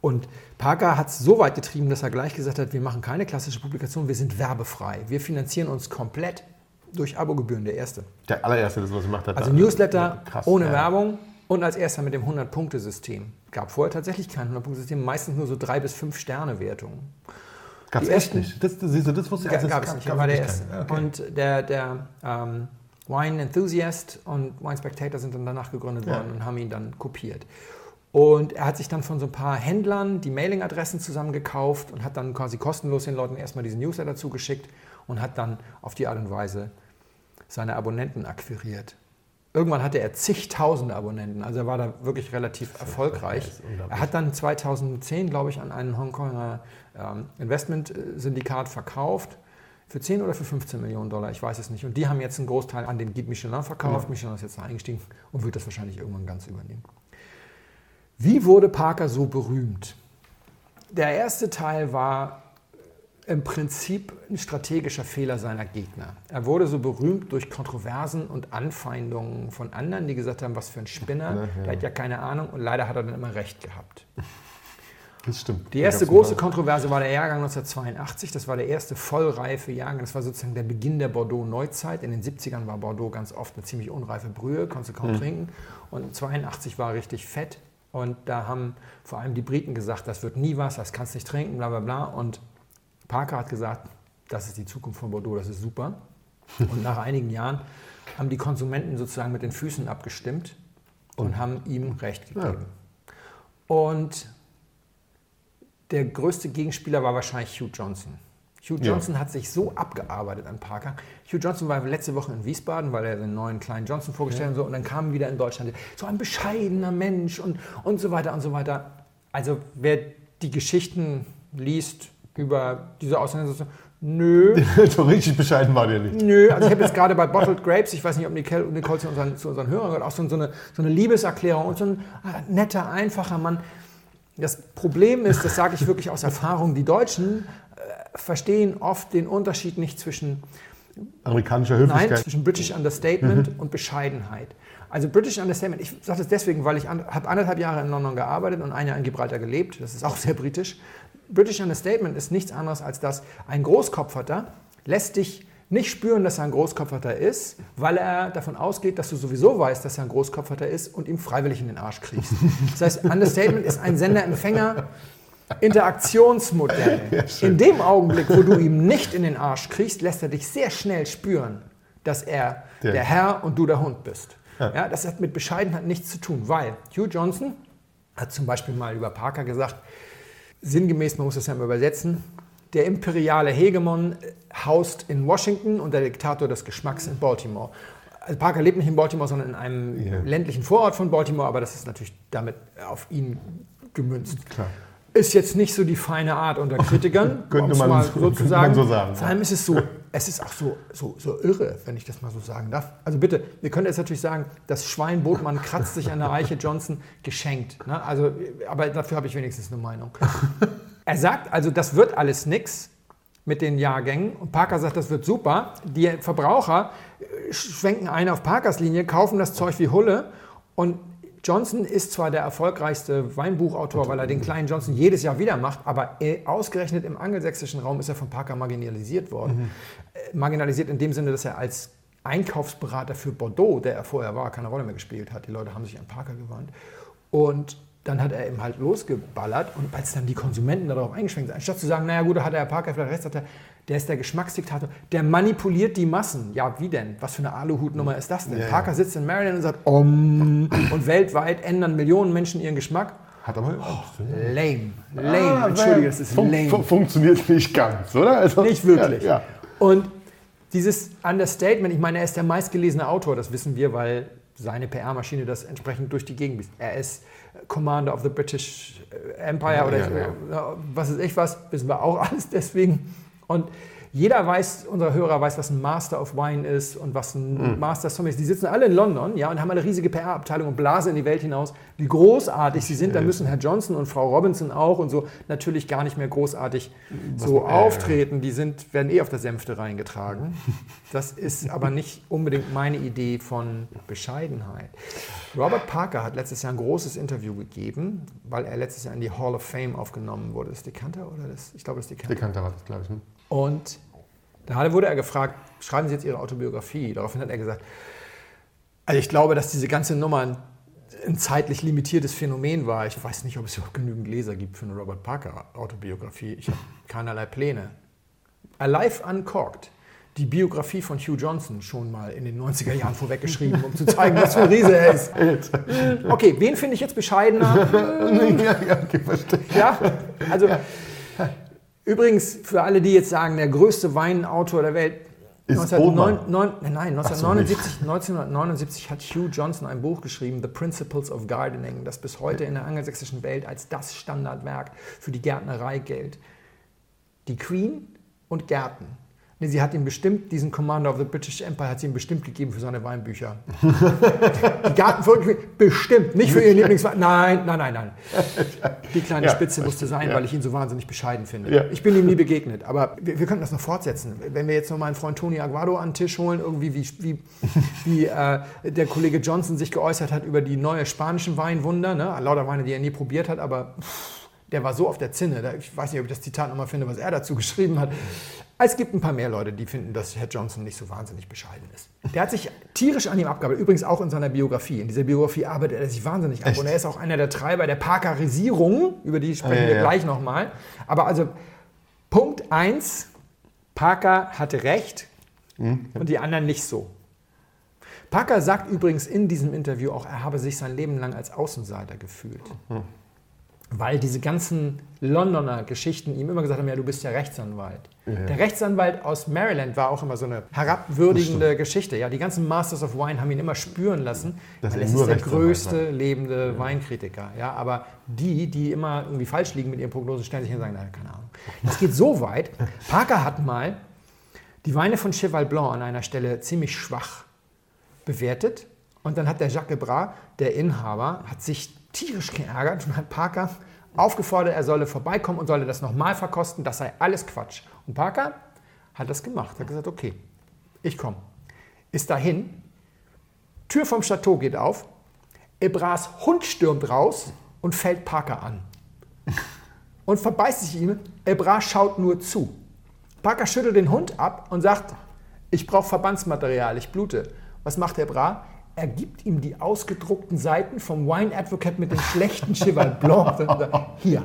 Und Parker hat es so weit getrieben, dass er gleich gesagt hat, wir machen keine klassische Publikation, wir sind werbefrei. Wir finanzieren uns komplett durch Abogebühren, der erste. Der allererste, das was gemacht hat. Also Newsletter Krass, ohne ja. Werbung und als erster mit dem 100-Punkte-System. Gab vorher tatsächlich kein 100-Punkte-System, meistens nur so drei bis fünf Sterne-Wertungen. Gab es echt nicht? Das, das, das wusste ich also Gab es nicht, war der erste. Okay. Und der, der ähm, Wine Enthusiast und Wine Spectator sind dann danach gegründet worden ja. und haben ihn dann kopiert. Und er hat sich dann von so ein paar Händlern die Mailingadressen zusammengekauft und hat dann quasi kostenlos den Leuten erstmal diesen Newsletter zugeschickt und hat dann auf die Art und Weise seine Abonnenten akquiriert. Irgendwann hatte er zigtausende Abonnenten, also er war da wirklich relativ erfolgreich. Er hat dann 2010, glaube ich, an einen Hongkonger ähm, Investment-Syndikat verkauft. Für 10 oder für 15 Millionen Dollar, ich weiß es nicht. Und die haben jetzt einen Großteil an den Guide Michelin verkauft. Ja. Michelin ist jetzt eingestiegen und wird das wahrscheinlich irgendwann ganz übernehmen. Wie wurde Parker so berühmt? Der erste Teil war im Prinzip ein strategischer Fehler seiner Gegner. Er wurde so berühmt durch Kontroversen und Anfeindungen von anderen, die gesagt haben, was für ein Spinner, ja, ja. der hat ja keine Ahnung und leider hat er dann immer recht gehabt. Das stimmt. Die erste große Kontroverse war der Jahrgang 1982. Das war der erste vollreife Jahrgang. Das war sozusagen der Beginn der Bordeaux-Neuzeit. In den 70ern war Bordeaux ganz oft eine ziemlich unreife Brühe, konntest du kaum mhm. trinken. Und 82 war richtig fett. Und da haben vor allem die Briten gesagt, das wird nie was, das kannst du nicht trinken, bla bla bla. Und Parker hat gesagt, das ist die Zukunft von Bordeaux, das ist super. Und nach einigen Jahren haben die Konsumenten sozusagen mit den Füßen abgestimmt und haben ihm recht gegeben. Ja. Und der größte Gegenspieler war wahrscheinlich Hugh Johnson. Hugh Johnson ja. hat sich so abgearbeitet an Parker. Hugh Johnson war letzte Woche in Wiesbaden, weil er den neuen kleinen Johnson vorgestellt hat ja. und, so, und dann kam wieder in Deutschland so ein bescheidener Mensch und, und so weiter und so weiter. Also wer die Geschichten liest, über diese Auseinandersetzung. Nö. (laughs) so richtig bescheiden war der nicht. Nö, also ich habe jetzt gerade bei Bottled Grapes, ich weiß nicht, ob Nicole, Nicole zu, unseren, zu unseren Hörern gehört, auch so, eine, so eine Liebeserklärung und so ein ah, netter, einfacher Mann. Das Problem ist, das sage ich wirklich aus Erfahrung, die Deutschen äh, verstehen oft den Unterschied nicht zwischen amerikanischer Höflichkeit. Nein, zwischen British Understatement mhm. und Bescheidenheit. Also British Understatement, ich sage das deswegen, weil ich an, habe anderthalb Jahre in London gearbeitet und ein Jahr in Gibraltar gelebt. Das ist auch sehr britisch. British Understatement ist nichts anderes als das, ein Großkopferter lässt dich nicht spüren, dass er ein Großkopferter ist, weil er davon ausgeht, dass du sowieso weißt, dass er ein Großkopferter ist und ihm freiwillig in den Arsch kriegst. Das heißt, Understatement ist ein Sender-Empfänger. Interaktionsmodell. (laughs) Ja, in dem Augenblick, wo du ihm nicht in den Arsch kriegst, lässt er dich sehr schnell spüren, dass er der, der Herr und du der Hund bist. Ja. ja. das hat mit Bescheidenheit nichts zu tun, weil Hugh Johnson hat zum Beispiel mal über Parker gesagt, sinngemäß, man muss das ja mal übersetzen, der imperiale Hegemon haust in Washington und der Diktator des Geschmacks in Baltimore. Also Parker lebt nicht in Baltimore, sondern in einem yeah. ländlichen Vorort von Baltimore, aber das ist natürlich damit auf ihn gemünzt. Klar. Ist jetzt nicht so die feine Art unter Kritikern, (laughs) könnte man mal sozusagen. so sagen. Vor allem ist es so, es ist auch so, so, so irre, wenn ich das mal so sagen darf. Also bitte, wir können jetzt natürlich sagen, das Schwein Botmann kratzt sich an der Eiche Johnson geschenkt. Ne? Also, aber dafür habe ich wenigstens eine Meinung. Er sagt also, das wird alles nix mit den Jahrgängen. Und Parker sagt, das wird super. Die Verbraucher äh, schwenken ein auf Parkers Linie, kaufen das Zeug wie Hulle und Johnson ist zwar der erfolgreichste Weinbuchautor, weil er den kleinen Johnson jedes Jahr wieder macht, aber ausgerechnet im angelsächsischen Raum ist er von Parker marginalisiert worden. Mhm. Äh, marginalisiert in dem Sinne, dass er als Einkaufsberater für Bordeaux, der er vorher war, keine Rolle mehr gespielt hat. Die Leute haben sich an Parker gewandt. Und dann hat er eben halt losgeballert und als dann die Konsumenten darauf eingeschränkt sind, anstatt zu sagen, naja gut, da hat der Parker vielleicht recht, hat er, der ist der Geschmacksdiktator, der manipuliert die Massen. Ja, wie denn? Was für eine Aluhutnummer ist das denn? Ja, Parker sitzt in Maryland und sagt, Om, und weltweit ändern Millionen Menschen ihren Geschmack. Hat aber oh, lame, lame. Ah, Entschuldige, das ist fun lame. Funktioniert nicht ganz, oder? Also, nicht wirklich. Ja, ja. Und dieses Understatement, ich meine, er ist der meistgelesene Autor, das wissen wir, weil seine PR-Maschine das entsprechend durch die Gegend ist. Er ist Commander of the British Empire ja, oder ja, ja. was ist ich was, wissen wir auch (laughs) alles deswegen. Und jeder weiß, unser Hörer weiß, was ein Master of Wine ist und was ein mhm. Master Sommelier ist. Die sitzen alle in London ja, und haben eine riesige PR-Abteilung und blasen in die Welt hinaus, die großartig sie sind, dann müssen Herr Johnson und Frau Robinson auch und so natürlich gar nicht mehr großartig so äh, auftreten. Die sind, werden eh auf der Sänfte reingetragen. Das ist aber nicht unbedingt meine Idee von Bescheidenheit. Robert Parker hat letztes Jahr ein großes Interview gegeben, weil er letztes Jahr in die Hall of Fame aufgenommen wurde. Das Dekanter oder das? Ich glaube, das Dekanter. Dekanter war das, glaube ich. Ne? Und da wurde er gefragt, schreiben Sie jetzt Ihre Autobiografie? Daraufhin hat er gesagt, also ich glaube, dass diese ganze Nummer ein, ein zeitlich limitiertes Phänomen war. Ich weiß nicht, ob es überhaupt genügend Leser gibt für eine Robert Parker Autobiografie. Ich habe keinerlei Pläne. Alive Uncorked, die Biografie von Hugh Johnson schon mal in den 90er Jahren vorweggeschrieben, um zu zeigen, was für ein Riese er ist. Okay, wen finde ich jetzt bescheidener? (laughs) ja, ja, okay, verstehe. Ja, also übrigens für alle, die jetzt sagen, der größte Weinautor der Welt. Ist 1909, neun, nein, 1979, 1979 hat Hugh Johnson ein Buch geschrieben, The Principles of Gardening, das bis heute in der angelsächsischen Welt als das Standardwerk für die Gärtnerei gilt. Die Queen und Gärten. Nee, sie hat ihm bestimmt, diesen Commander of the British Empire hat sie ihm bestimmt gegeben für seine Weinbücher. (laughs) die Gartenfolge bestimmt, nicht für ihren Lieblingswein. Nein, nein, nein, nein. Die kleine Ja, Spitze musste sein, ja. weil ich ihn so wahnsinnig bescheiden finde. Ja. Ich bin ihm nie begegnet, aber wir, wir könnten das noch fortsetzen. Wenn wir jetzt noch meinen Freund Tony Aguado an den Tisch holen, irgendwie wie, wie, wie äh, der Kollege Johnson sich geäußert hat über die neue spanischen Weinwunder, ne? lauter Weine, die er nie probiert hat, aber pff, der war so auf der Zinne. Ich weiß nicht, ob ich das Zitat nochmal finde, was er dazu geschrieben hat. Es gibt ein paar mehr Leute, die finden, dass Herr Johnson nicht so wahnsinnig bescheiden ist. Der hat sich tierisch an ihm abgearbeitet, übrigens auch in seiner Biografie. In dieser Biografie arbeitet er sich wahnsinnig ab. Echt? Und er ist auch einer der Treiber der Parkerisierung, über die sprechen Ah, wir ja. gleich nochmal. Aber also Punkt 1, Parker hatte recht Hm? und die anderen nicht so. Parker sagt übrigens in diesem Interview auch, er habe sich sein Leben lang als Außenseiter gefühlt. Hm. Weil diese ganzen Londoner Geschichten ihm immer gesagt haben, ja, du bist ja Rechtsanwalt. Der Rechtsanwalt aus Maryland war auch immer so eine herabwürdigende Geschichte. Ja, die ganzen Masters of Wine haben ihn immer spüren lassen, er es nur ist der größte lebende Weinkritiker. Ja, aber die, die immer irgendwie falsch liegen mit ihren Prognosen, stellen sich hin und sagen, na, keine Ahnung. Das geht so weit. Parker hat mal die Weine von Cheval Blanc an einer Stelle ziemlich schwach bewertet. Und dann hat der Jacques Gebras, der Inhaber, hat sich tierisch geärgert und hat Parker aufgefordert, er solle vorbeikommen und solle das nochmal verkosten. Das sei alles Quatsch. Und Parker hat das gemacht. Hat gesagt, okay, ich komme. Ist dahin, Tür vom Chateau geht auf, Ebras Hund stürmt raus und fällt Parker an. Und verbeißt sich ihm, Ebra schaut nur zu. Parker schüttelt den Hund ab und sagt, ich brauche Verbandsmaterial, ich blute. Was macht Ebra? Er gibt ihm die ausgedruckten Seiten vom Wine Advocate mit dem schlechten Cheval Blanc. Und sagt, Hier.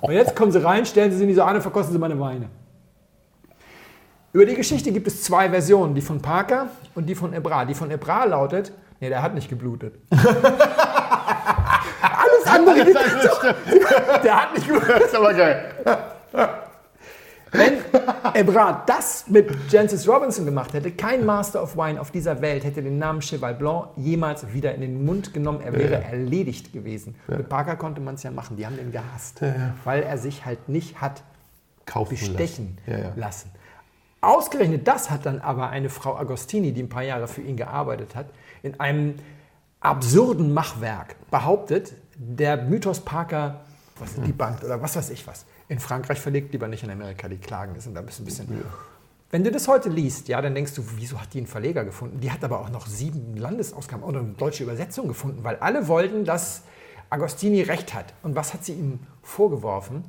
Und jetzt kommen sie rein, stellen sie sie in diese Ahne, verkosten sie meine Weine. Über die Geschichte gibt es zwei Versionen, die von Parker und die von Ebra. Die von Ebra lautet, nee, der hat nicht geblutet. (laughs) Alles andere gibt es. Der hat nicht geblutet. Das ist aber geil. Wenn Ebra das mit Jancis Robinson gemacht hätte, kein Master of Wine auf dieser Welt hätte den Namen Cheval Blanc jemals wieder in den Mund genommen. Er wäre erledigt gewesen. Mit Parker konnte man es ja machen. Die haben den gehasst, weil er sich halt nicht hat Kaufen bestechen lassen. Ja, ja. lassen. Ausgerechnet das hat dann aber eine Frau Agostini, die ein paar Jahre für ihn gearbeitet hat, in einem absurden Machwerk behauptet, der Mythos Parker, was ist die Bank oder was weiß ich was, in Frankreich verlegt, lieber nicht in Amerika, die klagen, das sind da ein bisschen, bisschen wenn du das heute liest, ja, dann denkst du, wieso hat die einen Verleger gefunden? Die hat aber auch noch sieben Landesausgaben oder eine deutsche Übersetzung gefunden, weil alle wollten, dass Agostini recht hat. Und was hat sie ihm vorgeworfen?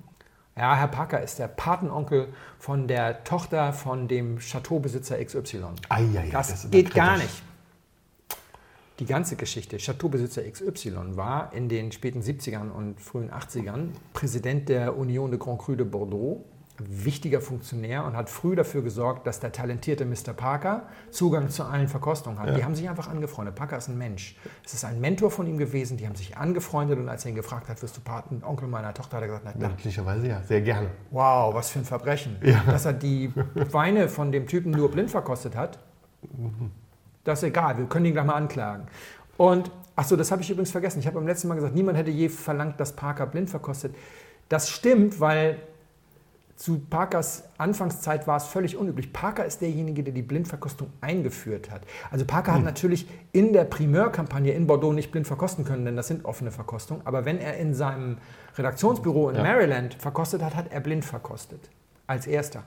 Ja, Herr Parker ist der Patenonkel von der Tochter von dem Chateaubesitzer XY. Ei, ei, das, das geht gar nicht. Die ganze Geschichte, Chateaubesitzer XY war in den späten 70ern und frühen 80ern Präsident der Union de Grand Cru de Bordeaux, wichtiger Funktionär und hat früh dafür gesorgt, dass der talentierte Mr. Parker Zugang zu allen Verkostungen hat. Die haben sich einfach angefreundet. Parker ist ein Mensch. Es ist ein Mentor von ihm gewesen, die haben sich angefreundet und als er ihn gefragt hat, wirst du Patenonkel meiner Tochter, hat er gesagt, na klar. Möglicherweise ja, sehr gerne. Wow, was für ein Verbrechen. Dass er die Weine von dem Typen nur blind verkostet hat, das ist egal, wir können ihn gleich mal anklagen. Und, achso, das habe ich übrigens vergessen. Ich habe beim letzten Mal gesagt, niemand hätte je verlangt, dass Parker blind verkostet. Das stimmt, weil zu Parkers Anfangszeit war es völlig unüblich. Parker ist derjenige, der die Blindverkostung eingeführt hat. Also Parker hm. hat natürlich in der Primeurkampagne in Bordeaux nicht blind verkosten können, denn das sind offene Verkostungen. Aber wenn er in seinem Redaktionsbüro in ja. Maryland verkostet hat, hat er blind verkostet. Als erster.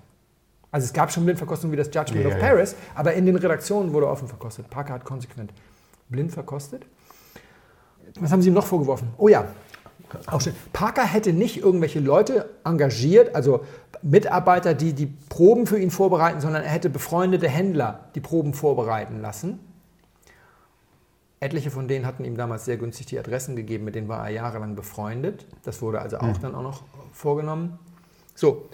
Also es gab schon Blindverkostungen wie das Judgment ja, of Paris, aber in den Redaktionen wurde offen verkostet. Parker hat konsequent blind verkostet. Was haben Sie ihm noch vorgeworfen? Oh ja, auch schön. Parker hätte nicht irgendwelche Leute engagiert, also Mitarbeiter, die die Proben für ihn vorbereiten, sondern er hätte befreundete Händler die Proben vorbereiten lassen. Etliche von denen hatten ihm damals sehr günstig die Adressen gegeben, mit denen war er jahrelang befreundet. Das wurde also auch mhm. dann auch noch vorgenommen. So,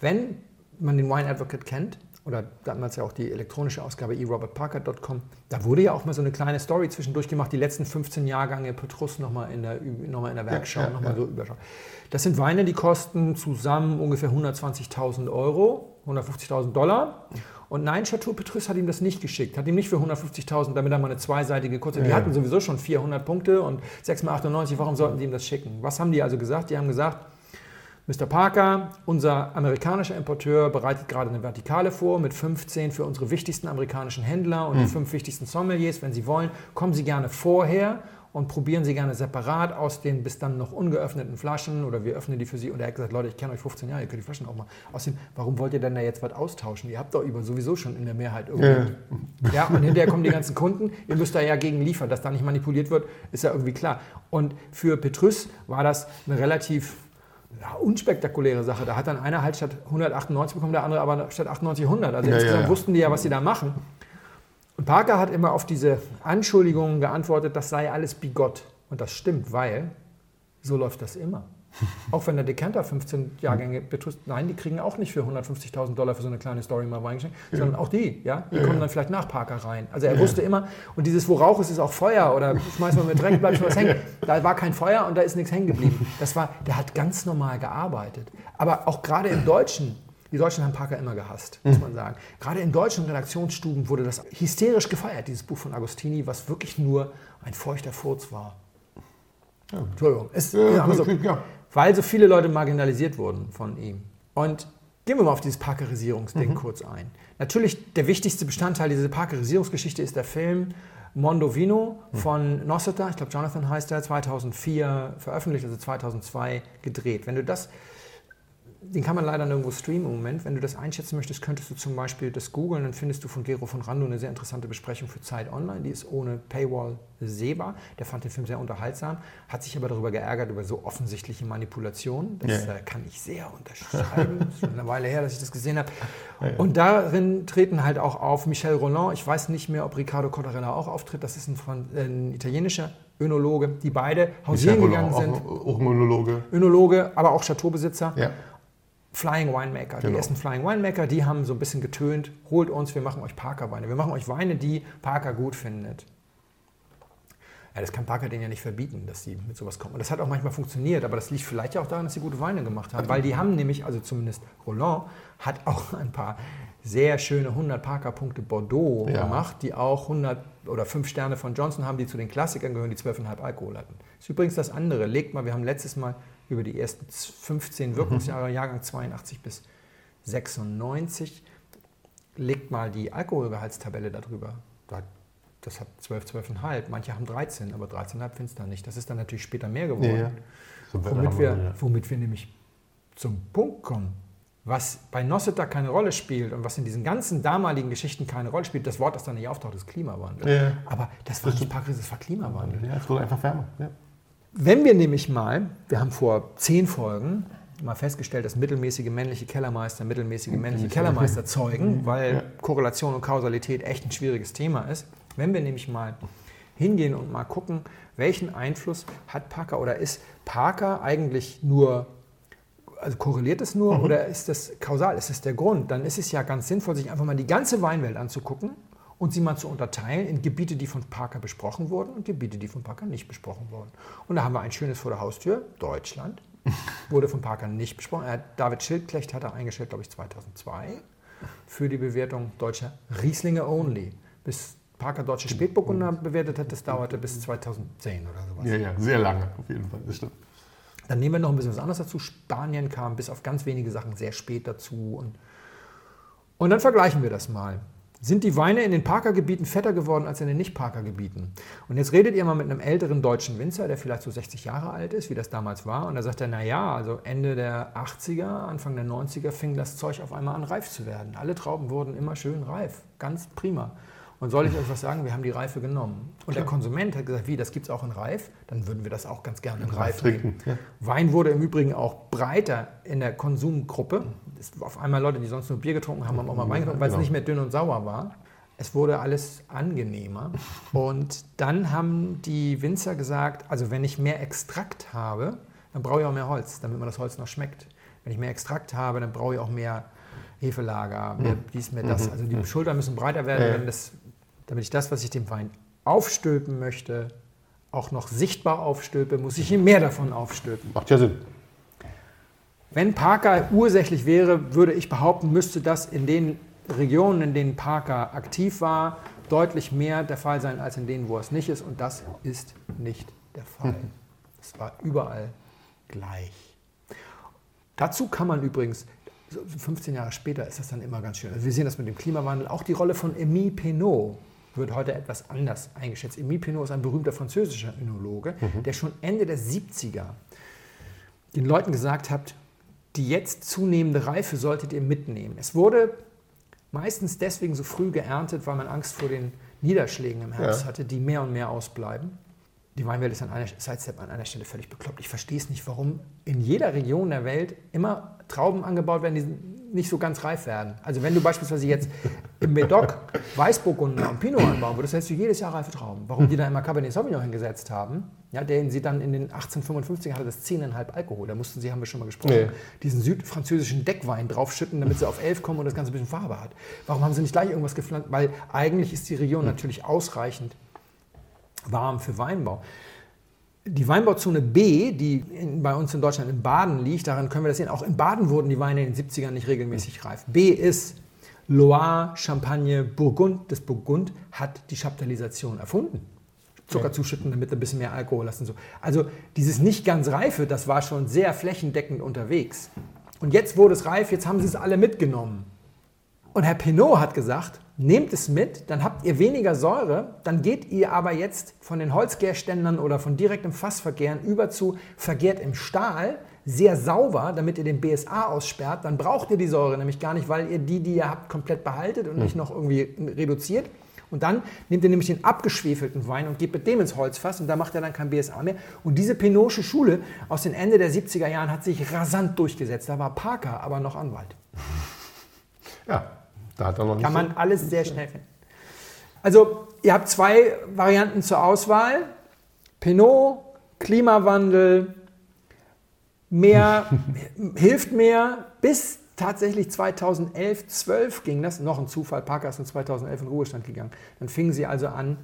wenn man den Wine Advocate kennt, oder damals ja auch die elektronische Ausgabe erobertparker.com, da wurde ja auch mal so eine kleine Story zwischendurch gemacht, die letzten 15 Jahrgänge Petrus nochmal in der, noch in der Werkschau, ja, ja, nochmal ja. so überschauen. Das sind Weine, die kosten zusammen ungefähr 120.000 Euro, 150.000 Dollar. Und nein, Chateau Petrus hat ihm das nicht geschickt, hat ihm nicht für 150.000, damit er mal eine zweiseitige kurze, die hatten sowieso schon 400 Punkte und 6 mal 98, warum sollten die ihm das schicken? Was haben die also gesagt? Die haben gesagt, Mr. Parker, unser amerikanischer Importeur, bereitet gerade eine Vertikale vor mit 15 für unsere wichtigsten amerikanischen Händler und hm. die fünf wichtigsten Sommeliers. Wenn Sie wollen, kommen Sie gerne vorher und probieren Sie gerne separat aus den bis dann noch ungeöffneten Flaschen oder wir öffnen die für Sie. Und er hat gesagt, Leute, ich kenne euch 15 Jahre, ihr könnt die Flaschen auch mal aussehen. Warum wollt ihr denn da jetzt was austauschen? Ihr habt doch über sowieso schon in der Mehrheit irgendwie. Ja. ja, und hinterher kommen die ganzen Kunden. Ihr müsst da ja gegen liefern. Dass da nicht manipuliert wird, ist ja irgendwie klar. Und für Petrus war das eine relativ ja, unspektakuläre Sache. Da hat dann einer halt statt 198 bekommen, der andere aber statt 98 100. Also ja, insgesamt ja, wussten die ja, was sie da machen. Und Parker hat immer auf diese Anschuldigungen geantwortet, das sei alles bigott. Und das stimmt, weil so läuft das immer. (laughs) Auch wenn der Decanter 15 Jahrgänge betrifft, nein, die kriegen auch nicht für 150.000 Dollar für so eine kleine Story mal reingeschenkt, ja. sondern auch die, ja, die ja, kommen dann vielleicht nach Parker rein. Also er ja. wusste immer, und dieses, wo Rauch ist, ist auch Feuer oder schmeißen wir mit Dreck, bleibt schon was hängen. Da war kein Feuer und da ist nichts hängen geblieben. Das war, der hat ganz normal gearbeitet. Aber auch gerade im Deutschen, die Deutschen haben Parker immer gehasst, muss man sagen. Gerade in deutschen Redaktionsstuben wurde das hysterisch gefeiert, dieses Buch von Agostini, was wirklich nur ein feuchter Furz war. Ja. Entschuldigung. Es, ja, also, ja weil so viele Leute marginalisiert wurden von ihm. Und gehen wir mal auf dieses Parkerisierungsding mhm. kurz ein. Natürlich, der wichtigste Bestandteil dieser Parkerisierungsgeschichte ist der Film Mondovino mhm. von Nossiter, ich glaube Jonathan heißt er, 2004 veröffentlicht, also 2002 gedreht. Wenn du das den kann man leider nirgendwo streamen im Moment. Wenn du das einschätzen möchtest, könntest du zum Beispiel das googeln, dann findest du von Gero von Rando eine sehr interessante Besprechung für Zeit Online. Die ist ohne Paywall sehbar. Der fand den Film sehr unterhaltsam, hat sich aber darüber geärgert, über so offensichtliche Manipulationen. Das ja. äh, kann ich sehr unterschreiben. das (laughs) ist schon eine Weile her, dass ich das gesehen habe. Und darin treten halt auch auf Michel Roland. Ich weiß nicht mehr, ob Riccardo Cottarella auch auftritt. Das ist ein, ein italienischer Önologe, die beide hausieren gegangen sind. Auch, Önologe. Önologe, aber auch Chateaubesitzer. Ja. Flying Winemaker. Genau. Die ersten Flying Winemaker, die haben so ein bisschen getönt, holt uns, wir machen euch Parker-Weine. Wir machen euch Weine, die Parker gut findet. Ja, das kann Parker denen ja nicht verbieten, dass sie mit sowas kommen. Und das hat auch manchmal funktioniert, aber das liegt vielleicht ja auch daran, dass sie gute Weine gemacht haben. Weil die haben nämlich, also zumindest Roland, hat auch (laughs) ein paar sehr schöne 100 Parker-Punkte Bordeaux ja. gemacht, die auch 100 oder 5 Sterne von Johnson haben, die zu den Klassikern gehören, die 12,5 Alkohol hatten. Das ist übrigens das andere. Legt mal, wir haben letztes Mal über die ersten 15 Wirkungsjahre, mhm. Jahrgang 82 bis 96. Legt mal die Alkoholgehaltstabelle darüber. Das hat 12, 12,5. Manche haben 13, aber 13,5 findest du nicht. Das ist dann natürlich später mehr geworden. Ja, ja. So womit, wir, womit wir nämlich zum Punkt kommen. Was bei Nossiter keine Rolle spielt und was in diesen ganzen damaligen Geschichten keine Rolle spielt, das Wort, das dann nicht auftaucht, ist Klimawandel. Ja. Aber das war nicht Paris, das war Klimawandel. Ja, es wurde einfach wärmer. Ja. Wenn wir nämlich mal, wir haben vor zehn Folgen mal festgestellt, dass mittelmäßige männliche Kellermeister mittelmäßige männliche Kellermeister zeugen, weil Korrelation und Kausalität echt ein schwieriges Thema ist. Wenn wir nämlich mal hingehen und mal gucken, welchen Einfluss hat Parker oder ist Parker eigentlich nur, also korreliert es nur mhm. oder ist das kausal, ist das der Grund? Dann ist es ja ganz sinnvoll, sich einfach mal die ganze Weinwelt anzugucken und sie mal zu unterteilen in Gebiete, die von Parker besprochen wurden und Gebiete, die von Parker nicht besprochen wurden. Und da haben wir ein schönes vor der Haustür, Deutschland, (laughs) wurde von Parker nicht besprochen. Er, David Schildknecht hat er eingestellt, glaube ich, 2002 für die Bewertung deutscher Rieslinge Only. Bis Parker deutsche Spätburgunder bewertet hat, das dauerte bis 2010 oder sowas. Ja, ja, sehr lange auf jeden Fall, das stimmt. Dann nehmen wir noch ein bisschen was anderes dazu. Spanien kam bis auf ganz wenige Sachen sehr spät dazu. Und, und dann vergleichen wir das mal. Sind die Weine in den Parkergebieten fetter geworden als in den Nicht-Parker-Gebieten? Und jetzt redet ihr mal mit einem älteren deutschen Winzer, der vielleicht so 60 Jahre alt ist, wie das damals war. Und da sagt er, naja, also Ende der 80er, Anfang der 90er fing das Zeug auf einmal an reif zu werden. Alle Trauben wurden immer schön reif. Ganz prima. Und soll ich euch was sagen? Wir haben die Reife genommen. Und Klar. der Konsument hat gesagt, wie, das gibt es auch in Reif? Dann würden wir das auch ganz gerne in Reif trinken. Ja. Wein wurde im Übrigen auch breiter in der Konsumgruppe. Auf einmal Leute, die sonst nur Bier getrunken haben, haben auch mal Wein getrunken, weil genau. es nicht mehr dünn und sauer war. Es wurde alles angenehmer. Und dann haben die Winzer gesagt, also wenn ich mehr Extrakt habe, dann brauche ich auch mehr Holz, damit man das Holz noch schmeckt. Wenn ich mehr Extrakt habe, dann brauche ich auch mehr Hefelager, mehr dies, mehr das. Mhm. Also die Schultern müssen breiter werden, wenn das damit ich das, was ich dem Wein aufstülpen möchte, auch noch sichtbar aufstülpe, muss ich ihm mehr davon aufstülpen. Macht ja Sinn. Wenn Parker ursächlich wäre, würde ich behaupten, müsste das in den Regionen, in denen Parker aktiv war, deutlich mehr der Fall sein als in denen, wo es nicht ist. Und das ist nicht der Fall. Mhm. Es war überall gleich. Dazu kann man übrigens, 15 Jahre später ist das dann immer ganz schön. Also wir sehen das mit dem Klimawandel, auch die Rolle von Émile Penot wird heute etwas anders eingeschätzt. Emile Pinot ist ein berühmter französischer Önologe, mhm. der schon Ende der 70er den Leuten gesagt hat, die jetzt zunehmende Reife solltet ihr mitnehmen. Es wurde meistens deswegen so früh geerntet, weil man Angst vor den Niederschlägen im Herbst ja. hatte, die mehr und mehr ausbleiben. Die Weinwelt ist an einer, Sidestep an einer Stelle völlig bekloppt. Ich verstehe es nicht, warum in jeder Region der Welt immer Trauben angebaut werden, die nicht so ganz reif werden. Also wenn du beispielsweise jetzt im Medoc Weißburgunder und Pinot anbauen würdest, hättest du jedes Jahr reife Trauben. Warum die da immer Cabernet Sauvignon hingesetzt haben, ja, den sie dann in den 1855 hatte das 10,5 Alkohol. Da mussten sie, haben wir schon mal gesprochen, nee. diesen südfranzösischen Deckwein draufschütten, damit sie auf 11 kommen und das Ganze ein bisschen Farbe hat. Warum haben sie nicht gleich irgendwas gepflanzt? Weil eigentlich ist die Region natürlich ausreichend warm für Weinbau. Die Weinbauzone B, die in, bei uns in Deutschland in Baden liegt, daran können wir das sehen. Auch in Baden wurden die Weine in den 70ern nicht regelmäßig reif. B ist Loire, Champagne, Burgund. Das Burgund hat die Chaptalisation erfunden. Zucker zuschütten, damit ein bisschen mehr Alkohol lassen. So. Also dieses nicht ganz reife, das war schon sehr flächendeckend unterwegs. Und jetzt wurde es reif, jetzt haben sie es alle mitgenommen. Und Herr Pinot hat gesagt, nehmt es mit, dann habt ihr weniger Säure, dann geht ihr aber jetzt von den Holzgärständern oder von direktem Fassvergären über zu vergärt im Stahl, sehr sauber, damit ihr den BSA aussperrt, dann braucht ihr die Säure nämlich gar nicht, weil ihr die, die ihr habt, komplett behaltet und nicht noch irgendwie reduziert. Und dann nehmt ihr nämlich den abgeschwefelten Wein und gebt mit dem ins Holzfass und da macht er dann kein BSA mehr. Und diese Pinotsche Schule aus den Ende der 70er Jahren hat sich rasant durchgesetzt. Da war Parker aber noch Anwalt. Ja, da hat er noch nicht Kann man alles sehr schnell finden. Also, ihr habt zwei Varianten zur Auswahl: Pinot, Klimawandel, mehr, (laughs) hilft mehr. Bis tatsächlich 2011, 12 ging das. Noch ein Zufall, Parker ist in 2011 in Ruhestand gegangen. Dann fingen sie also an,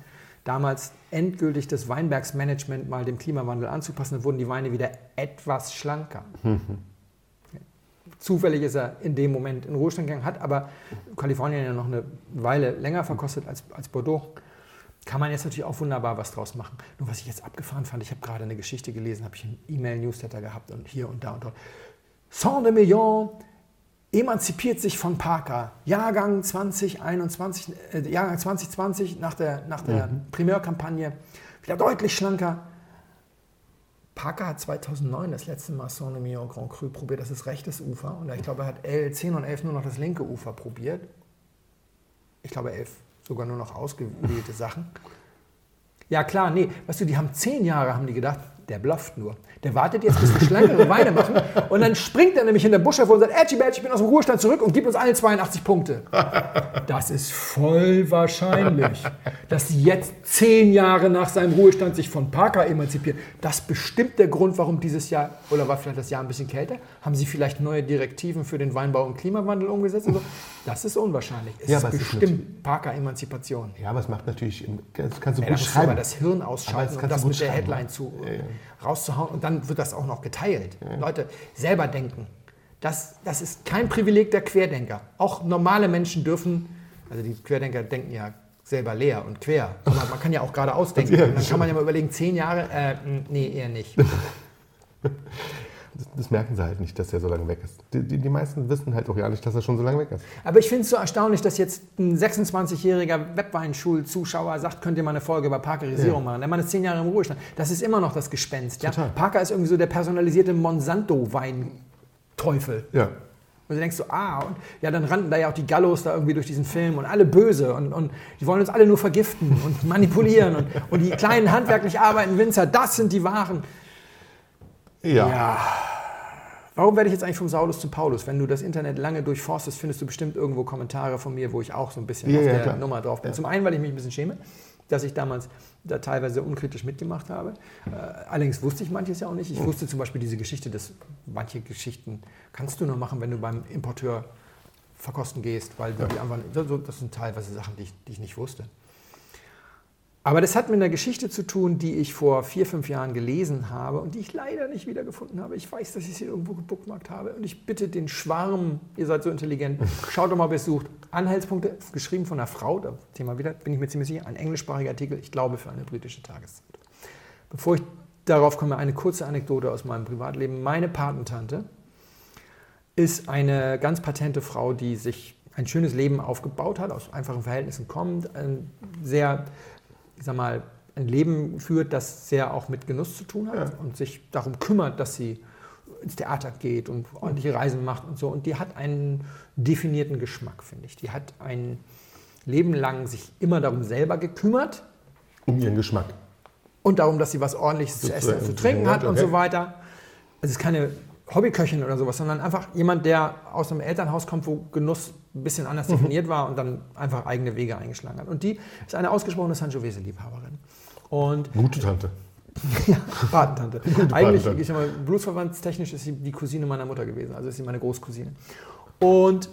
damals endgültig das Weinbergsmanagement mal dem Klimawandel anzupassen. Dann wurden die Weine wieder etwas schlanker. (laughs) Zufällig ist er in dem Moment in Ruhestand gegangen, hat aber Kalifornien ja noch eine Weile länger verkostet als, als Bordeaux. Kann man jetzt natürlich auch wunderbar was draus machen. Nur was ich jetzt abgefahren fand, ich habe gerade eine Geschichte gelesen, habe ich einen E-Mail-Newsletter gehabt und hier und da und dort. Saint de Million emanzipiert sich von Parker. Jahrgang 2021, äh, Jahrgang 2020 nach der, nach der mhm. Primärkampagne. Wieder deutlich schlanker. Parker hat 2009 das letzte Mal Saint-Emilion Grand Cru probiert, das ist rechtes Ufer. Und ich glaube, er hat L10 und 11 nur noch das linke Ufer probiert. Ich glaube, 11 sogar nur noch ausgewählte Sachen. Ja klar, nee, weißt du, die haben zehn Jahre, haben die gedacht, der blufft nur. Der wartet jetzt, bis wir schlankere Weine machen. Und dann springt er nämlich in der Busch hervor und sagt, Edgy Badge, ich bin aus dem Ruhestand zurück und gibt uns alle 82 Punkte. Das ist voll wahrscheinlich, dass sie jetzt zehn Jahre nach seinem Ruhestand sich von Parker emanzipieren. Das bestimmt der Grund, warum dieses Jahr, oder war vielleicht das Jahr ein bisschen kälter, haben sie vielleicht neue Direktiven für den Weinbau und Klimawandel umgesetzt? Also, das ist unwahrscheinlich. Es ja, ist bestimmt Parker-Emanzipation. Ja, aber es macht natürlich, das kannst du ja, gut schreiben. das Hirn ausschalten und das mit der Headline zu, ja, ja. Rauszuhauen und dann wird das auch noch geteilt. Leute, selber denken. Das, das ist kein Privileg der Querdenker. Auch normale Menschen dürfen, also die Querdenker denken ja selber leer und quer. Aber man kann ja auch geradeaus denken. dann kann man ja mal überlegen, zehn Jahre, äh, nee, eher nicht. (laughs) Das, das, merken sie halt nicht, dass er so lange weg ist. Die, die, die, meisten wissen halt auch ja nicht, dass er schon so lange weg ist. Aber ich finde es so erstaunlich, dass jetzt ein 26-jähriger Webweinschul-Zuschauer sagt, könnt ihr mal eine Folge über Parkerisierung ja. machen. Der Mann ist zehn Jahre im Ruhestand. Das ist immer noch das Gespenst. Ja? Parker ist irgendwie so der personalisierte Monsanto-Weinteufel. Ja. Und du denkst so, ah, und ja, dann rannten da ja auch die Gallos da irgendwie durch diesen Film und alle böse und, und die wollen uns alle nur vergiften und manipulieren und, und die kleinen handwerklich arbeitenden Winzer, das sind die Wahren. Ja. ja. Warum werde ich jetzt eigentlich vom Saulus zum Paulus? Wenn du das Internet lange durchforstest, findest du bestimmt irgendwo Kommentare von mir, wo ich auch so ein bisschen ja, auf ja, der klar. Nummer drauf bin. Zum einen, weil ich mich ein bisschen schäme, dass ich damals da teilweise unkritisch mitgemacht habe. Äh, allerdings wusste ich manches ja auch nicht. Ich hm. wusste zum Beispiel diese Geschichte, dass manche Geschichten kannst du nur machen, wenn du beim Importeur verkosten gehst, weil ja. die einfach, das sind teilweise Sachen, die ich, die ich nicht wusste. Aber das hat mit einer Geschichte zu tun, die ich vor vier, fünf Jahren gelesen habe und die ich leider nicht wiedergefunden habe. Ich weiß, dass ich sie irgendwo gebookmarkt habe. Und ich bitte den Schwarm, ihr seid so intelligent, (laughs) schaut doch mal, ob ihr es sucht. Anhaltspunkte, geschrieben von einer Frau, da Thema wieder, bin ich mir ziemlich sicher, ein englischsprachiger Artikel, ich glaube, für eine britische Tageszeit. Bevor ich darauf komme, eine kurze Anekdote aus meinem Privatleben. Meine Patentante ist eine ganz patente Frau, die sich ein schönes Leben aufgebaut hat, aus einfachen Verhältnissen kommt, sehr ich sag mal, ein Leben führt, das sehr auch mit Genuss zu tun hat ja. und sich darum kümmert, dass sie ins Theater geht und ordentliche Reisen macht und so. Und die hat einen definierten Geschmack, finde ich. Die hat ein Leben lang sich immer darum selber gekümmert. Um ihren Geschmack. Und darum, dass sie was ordentliches zu essen und zu trinken hat und so weiter. Es ist keine Hobbyköchin oder sowas, sondern einfach jemand, der aus einem Elternhaus kommt, wo Genuss ein bisschen anders mhm. definiert war und dann einfach eigene Wege eingeschlagen hat. Und die ist eine ausgesprochene Sangiovese-Liebhaberin. Und Gute Tante. (laughs) ja, Patentante. Eigentlich, ich sag mal, blutsverwandtstechnisch ist sie die Cousine meiner Mutter gewesen, also ist sie meine Großcousine. Und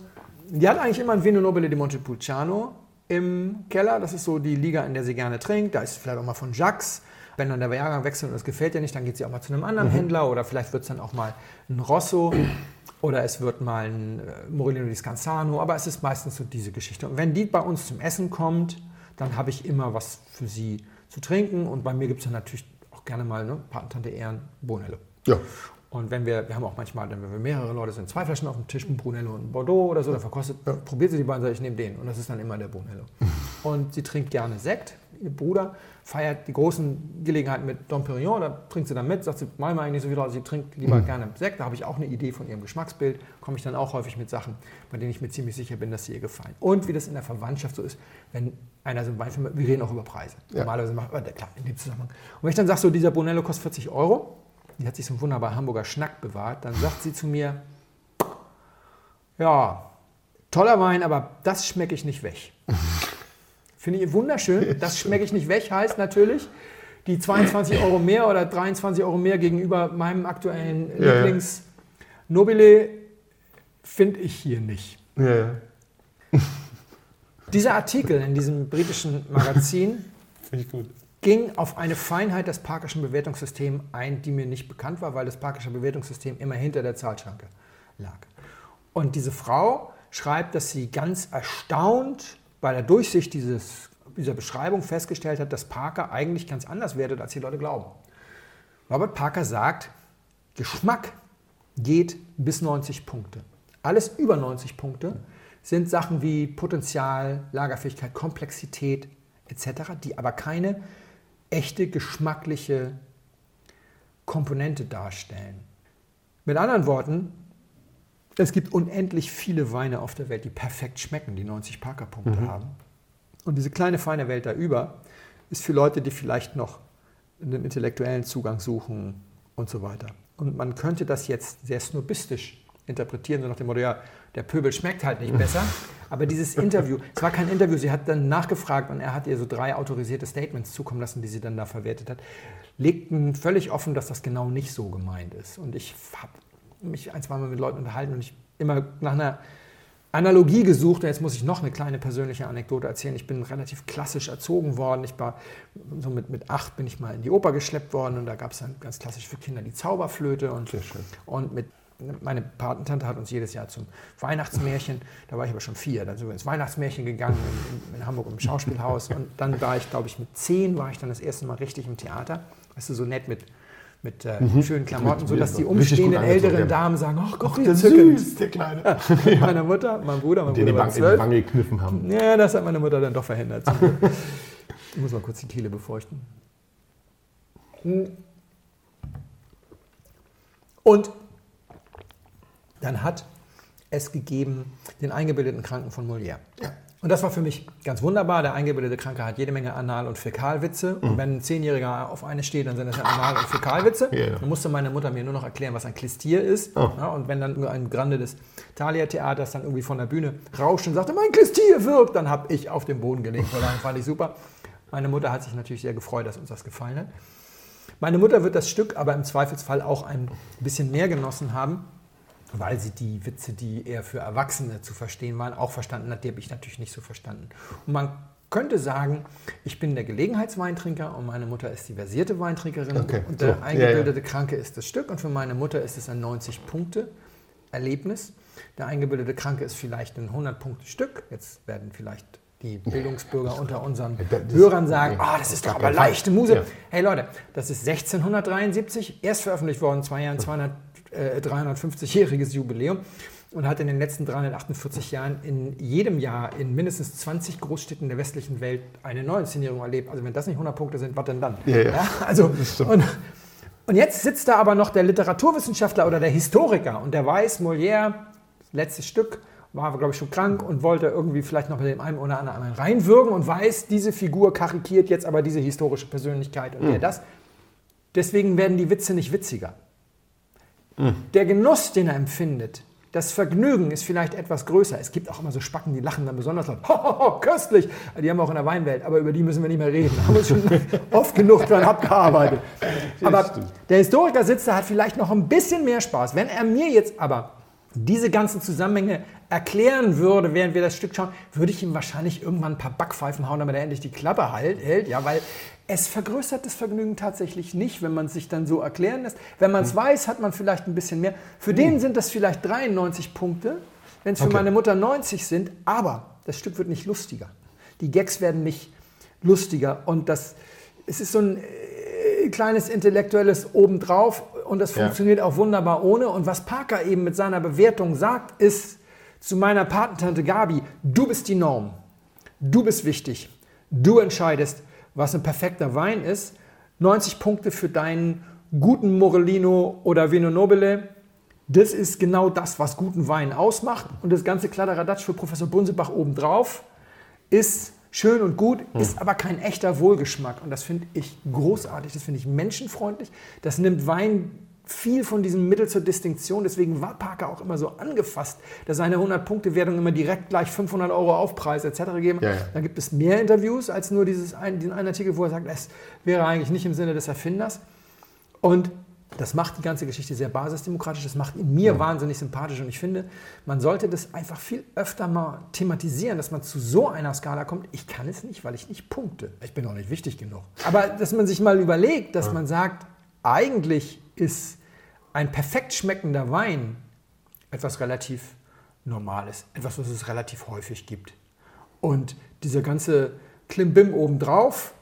die hat eigentlich immer ein Vino Nobile di Montepulciano im Keller. Das ist so die Liga, in der sie gerne trinkt. Da ist vielleicht auch mal von Jacques. Wenn dann der Jahrgang wechselt und es gefällt ihr nicht, dann geht sie auch mal zu einem anderen mhm. Händler oder vielleicht wird es dann auch mal ein Rosso oder es wird mal ein äh, Morellino di Scanzano, aber es ist meistens so diese Geschichte. Und wenn die bei uns zum Essen kommt, dann habe ich immer was für sie zu trinken und bei mir gibt es dann natürlich auch gerne mal ne, Patentante Ehren, Bonello. Ja. Und wenn wir, wir haben auch manchmal, wenn wir mehrere Leute sind, zwei Flaschen auf dem Tisch, ein Brunello und ein Bordeaux oder so, dann verkostet, ja. probiert sie die beiden, sage ich nehme den. Und das ist dann immer der Brunello. (laughs) und sie trinkt gerne Sekt. Ihr Bruder feiert die großen Gelegenheiten mit Dom Perignon, da trinkt sie dann mit, sagt sie, mal eigentlich nicht so also sie trinkt lieber mhm. gerne Sekt. Da habe ich auch eine Idee von ihrem Geschmacksbild, komme ich dann auch häufig mit Sachen, bei denen ich mir ziemlich sicher bin, dass sie ihr gefallen. Und wie das in der Verwandtschaft so ist, wenn einer so ein Wein wir reden auch über Preise. Ja. Normalerweise machen wir, klar, in dem Zusammenhang. Und wenn ich dann sage, so dieser Bonello kostet 40 Euro, die hat sich so ein wunderbarer Hamburger Schnack bewahrt, dann sagt sie zu mir, ja, toller Wein, aber das schmecke ich nicht weg. (laughs) Finde ich wunderschön. (laughs) Das schmecke ich nicht weg, heißt natürlich, die 22 Euro mehr oder 23 Euro mehr gegenüber meinem aktuellen ja, Lieblings Nobile finde ich hier nicht. Ja, ja. Dieser Artikel in diesem britischen Magazin (laughs) ging auf eine Feinheit des Parkerschen Bewertungssystems ein, die mir nicht bekannt war, weil das Parkersche Bewertungssystem immer hinter der Zahlschranke lag. Und diese Frau schreibt, dass sie ganz erstaunt bei der Durchsicht dieses, dieser Beschreibung festgestellt hat, dass Parker eigentlich ganz anders wertet, als die Leute glauben. Robert Parker sagt, Geschmack geht bis 90 Punkte. Alles über 90 Punkte sind Sachen wie Potenzial, Lagerfähigkeit, Komplexität etc., die aber keine echte geschmackliche Komponente darstellen. Mit anderen Worten, es gibt unendlich viele Weine auf der Welt, die perfekt schmecken, die 90 Parker-Punkte mhm. haben. Und diese kleine feine Welt da über ist für Leute, die vielleicht noch einen intellektuellen Zugang suchen und so weiter. Und man könnte das jetzt sehr snobistisch interpretieren, so nach dem Motto, ja, der Pöbel schmeckt halt nicht besser. Aber dieses Interview, es war kein Interview, sie hat dann nachgefragt und er hat ihr so drei autorisierte Statements zukommen lassen, die sie dann da verwertet hat, legten völlig offen, dass das genau nicht so gemeint ist. Und ich habe mich ein, zwei Mal mit Leuten unterhalten und ich immer nach einer Analogie gesucht. Und jetzt muss ich noch eine kleine persönliche Anekdote erzählen. Ich bin relativ klassisch erzogen worden. Ich war so mit, mit acht bin ich mal in die Oper geschleppt worden und da gab es dann ganz klassisch für Kinder die Zauberflöte und, und mit meine Patentante hat uns jedes Jahr zum Weihnachtsmärchen, da war ich aber schon vier, dann sind wir ins Weihnachtsmärchen gegangen in, in Hamburg im Schauspielhaus und dann war ich, glaube ich, mit zehn war ich dann das erste Mal richtig im Theater. Weißt du, so nett mit mit äh, mhm. schönen Klamotten, Mit- sodass die umstehenden älteren ja. Damen sagen, ach Gott, wie der entzückend. süß, der Kleine. (laughs) Meine Mutter, mein Bruder, mein Den die Bruder war Wange, die. Wange gekniffen haben. Ja, das hat meine Mutter dann doch verhindert. (laughs) Ich muss mal kurz die Kehle befeuchten. Und dann hat es gegeben den eingebildeten Kranken von Molière. Und das war für mich ganz wunderbar. Der eingebildete Kranke hat jede Menge Anal- und Fäkalwitze. Und wenn ein Zehnjähriger auf eine steht, dann sind das ja Anal- und Fäkalwitze. Ja. Dann musste meine Mutter mir nur noch erklären, was ein Klistier ist. Oh. Ja, und wenn dann nur ein Grande des Thalia-Theaters dann irgendwie von der Bühne rauscht und sagte, mein Klistier wirkt, dann habe ich auf den Boden gelegt. Vor allem fand ich super. Meine Mutter hat sich natürlich sehr gefreut, dass uns das gefallen hat. Meine Mutter wird das Stück aber im Zweifelsfall auch ein bisschen mehr genossen haben, weil sie die Witze, die eher für Erwachsene zu verstehen waren, auch verstanden hat. Die habe ich natürlich nicht so verstanden. Und man könnte sagen, ich bin der Gelegenheitsweintrinker und meine Mutter ist die versierte Weintrinkerin. Okay, Und so, der ja, eingebildete Kranke ist das Stück und für meine Mutter ist es ein 90-Punkte-Erlebnis. Der eingebildete Kranke ist vielleicht ein 100-Punkte-Stück. Jetzt werden vielleicht die Bildungsbürger unter unseren Das Hörern sagen, ah, das auf ist doch aber leichte Muse. Ja. Hey Leute, das ist 1673, erst veröffentlicht worden, zwei Jahren 200, (laughs) äh, 350-jähriges Jubiläum und hat in den letzten 348 Jahren in jedem Jahr in mindestens 20 Großstädten der westlichen Welt eine Neuinszenierung erlebt. Also wenn das nicht 100 Punkte sind, was denn dann? Ja, ja. also, stimmt. und, und jetzt sitzt da aber noch der Literaturwissenschaftler oder der Historiker und der weiß, Molière, letztes Stück, war, glaube ich, schon krank und wollte irgendwie vielleicht noch mit dem einen oder anderen reinwirken und weiß, diese Figur karikiert jetzt aber diese historische Persönlichkeit und der das. Deswegen werden die Witze nicht witziger. Der Genuss, den er empfindet, das Vergnügen ist vielleicht etwas größer. Es gibt auch immer so Spacken, die lachen dann besonders laut. (laughs) Ho, ho, ho, köstlich! Die haben wir auch in der Weinwelt, aber über die müssen wir nicht mehr reden. Da haben wir uns schon (laughs) oft genug dran abgearbeitet. Aber der Historiker sitzt da, hat vielleicht noch ein bisschen mehr Spaß. Wenn er mir jetzt aber diese ganzen Zusammenhänge erklären würde, während wir das Stück schauen, würde ich ihm wahrscheinlich irgendwann ein paar Backpfeifen hauen, damit er endlich die Klappe halt, hält. Ja, weil es vergrößert das Vergnügen tatsächlich nicht, wenn man es sich dann so erklären lässt. Wenn man es weiß, hat man vielleicht ein bisschen mehr. Für den sind das vielleicht 93 Punkte, wenn es für Okay. meine Mutter 90 sind, aber das Stück wird nicht lustiger. Die Gags werden nicht lustiger und das, es ist so ein äh, kleines intellektuelles obendrauf und das Ja. funktioniert auch wunderbar ohne. Und was Parker eben mit seiner Bewertung sagt, ist zu meiner Patentante Gabi, du bist die Norm, du bist wichtig, du entscheidest, was ein perfekter Wein ist. 90 Punkte für deinen guten Morellino oder Vino Nobile. Das ist genau das, was guten Wein ausmacht. Und das ganze Kladderadatsch für Professor Bunsebach obendrauf ist schön und gut, ist aber kein echter Wohlgeschmack. Und das finde ich großartig, das finde ich menschenfreundlich. Das nimmt Wein viel von diesem Mittel zur Distinktion. Deswegen war Parker auch immer so angefasst, dass seine 100-Punkte-Wertung immer direkt gleich 500 Euro Aufpreis etc. geben. Ja, ja. Da gibt es mehr Interviews als nur dieses ein, diesen einen Artikel, wo er sagt, es wäre eigentlich nicht im Sinne des Erfinders. Und das macht die ganze Geschichte sehr basisdemokratisch, das macht ihn mir wahnsinnig sympathisch und ich finde, man sollte das einfach viel öfter mal thematisieren, dass man zu so einer Skala kommt. Ich kann es nicht, weil ich nicht punkte. Ich bin auch nicht wichtig genug. Aber dass man sich mal überlegt, dass man sagt, eigentlich ist ein perfekt schmeckender Wein etwas relativ Normales, etwas, was es relativ häufig gibt. Und dieser ganze Klimbim obendrauf,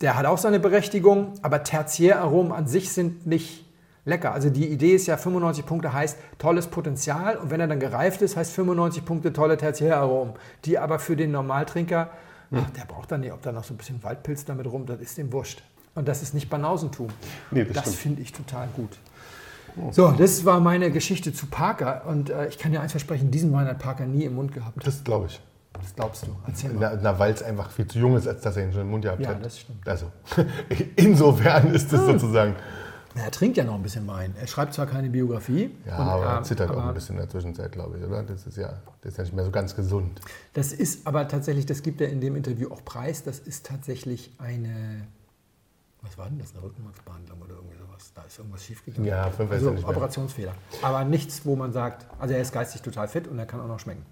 der hat auch seine Berechtigung, aber Tertiäraromen an sich sind nicht lecker. Also die Idee ist ja, 95 Punkte heißt tolles Potenzial und wenn er dann gereift ist, heißt 95 Punkte tolle Tertiäraromen, die aber für den Normaltrinker, ach, der braucht dann nicht, ob da noch so ein bisschen Waldpilz damit rum, das ist dem wurscht. Und das ist nicht Banausentum. Nee, das das finde ich total gut. So, das war meine Geschichte zu Parker und äh, ich kann dir eins versprechen, diesen Wein hat Parker nie im Mund gehabt. Das glaube ich. Das glaubst du. Erzähl mal. Na, na, weil es einfach viel zu jung ist, als dass er ihn schon im Mund gehabt Ja, hat. das stimmt. Also, (laughs) insofern ist es sozusagen. Er trinkt ja noch ein bisschen Wein. Er schreibt zwar keine Biografie. Ja, und, aber er äh, zittert auch aber ein bisschen in der Zwischenzeit, glaube ich, oder? Das ist ja, das ist ja nicht mehr so ganz gesund. Das ist aber tatsächlich, das gibt er in dem Interview auch preis, das ist tatsächlich eine, was war denn das, eine Rückenmarksbehandlung oder irgendwie sowas? Da ist irgendwas schiefgegangen. Ja, fünf also ja nicht mehr. Operationsfehler. Aber nichts, wo man sagt, also er ist geistig total fit und er kann auch noch schmecken.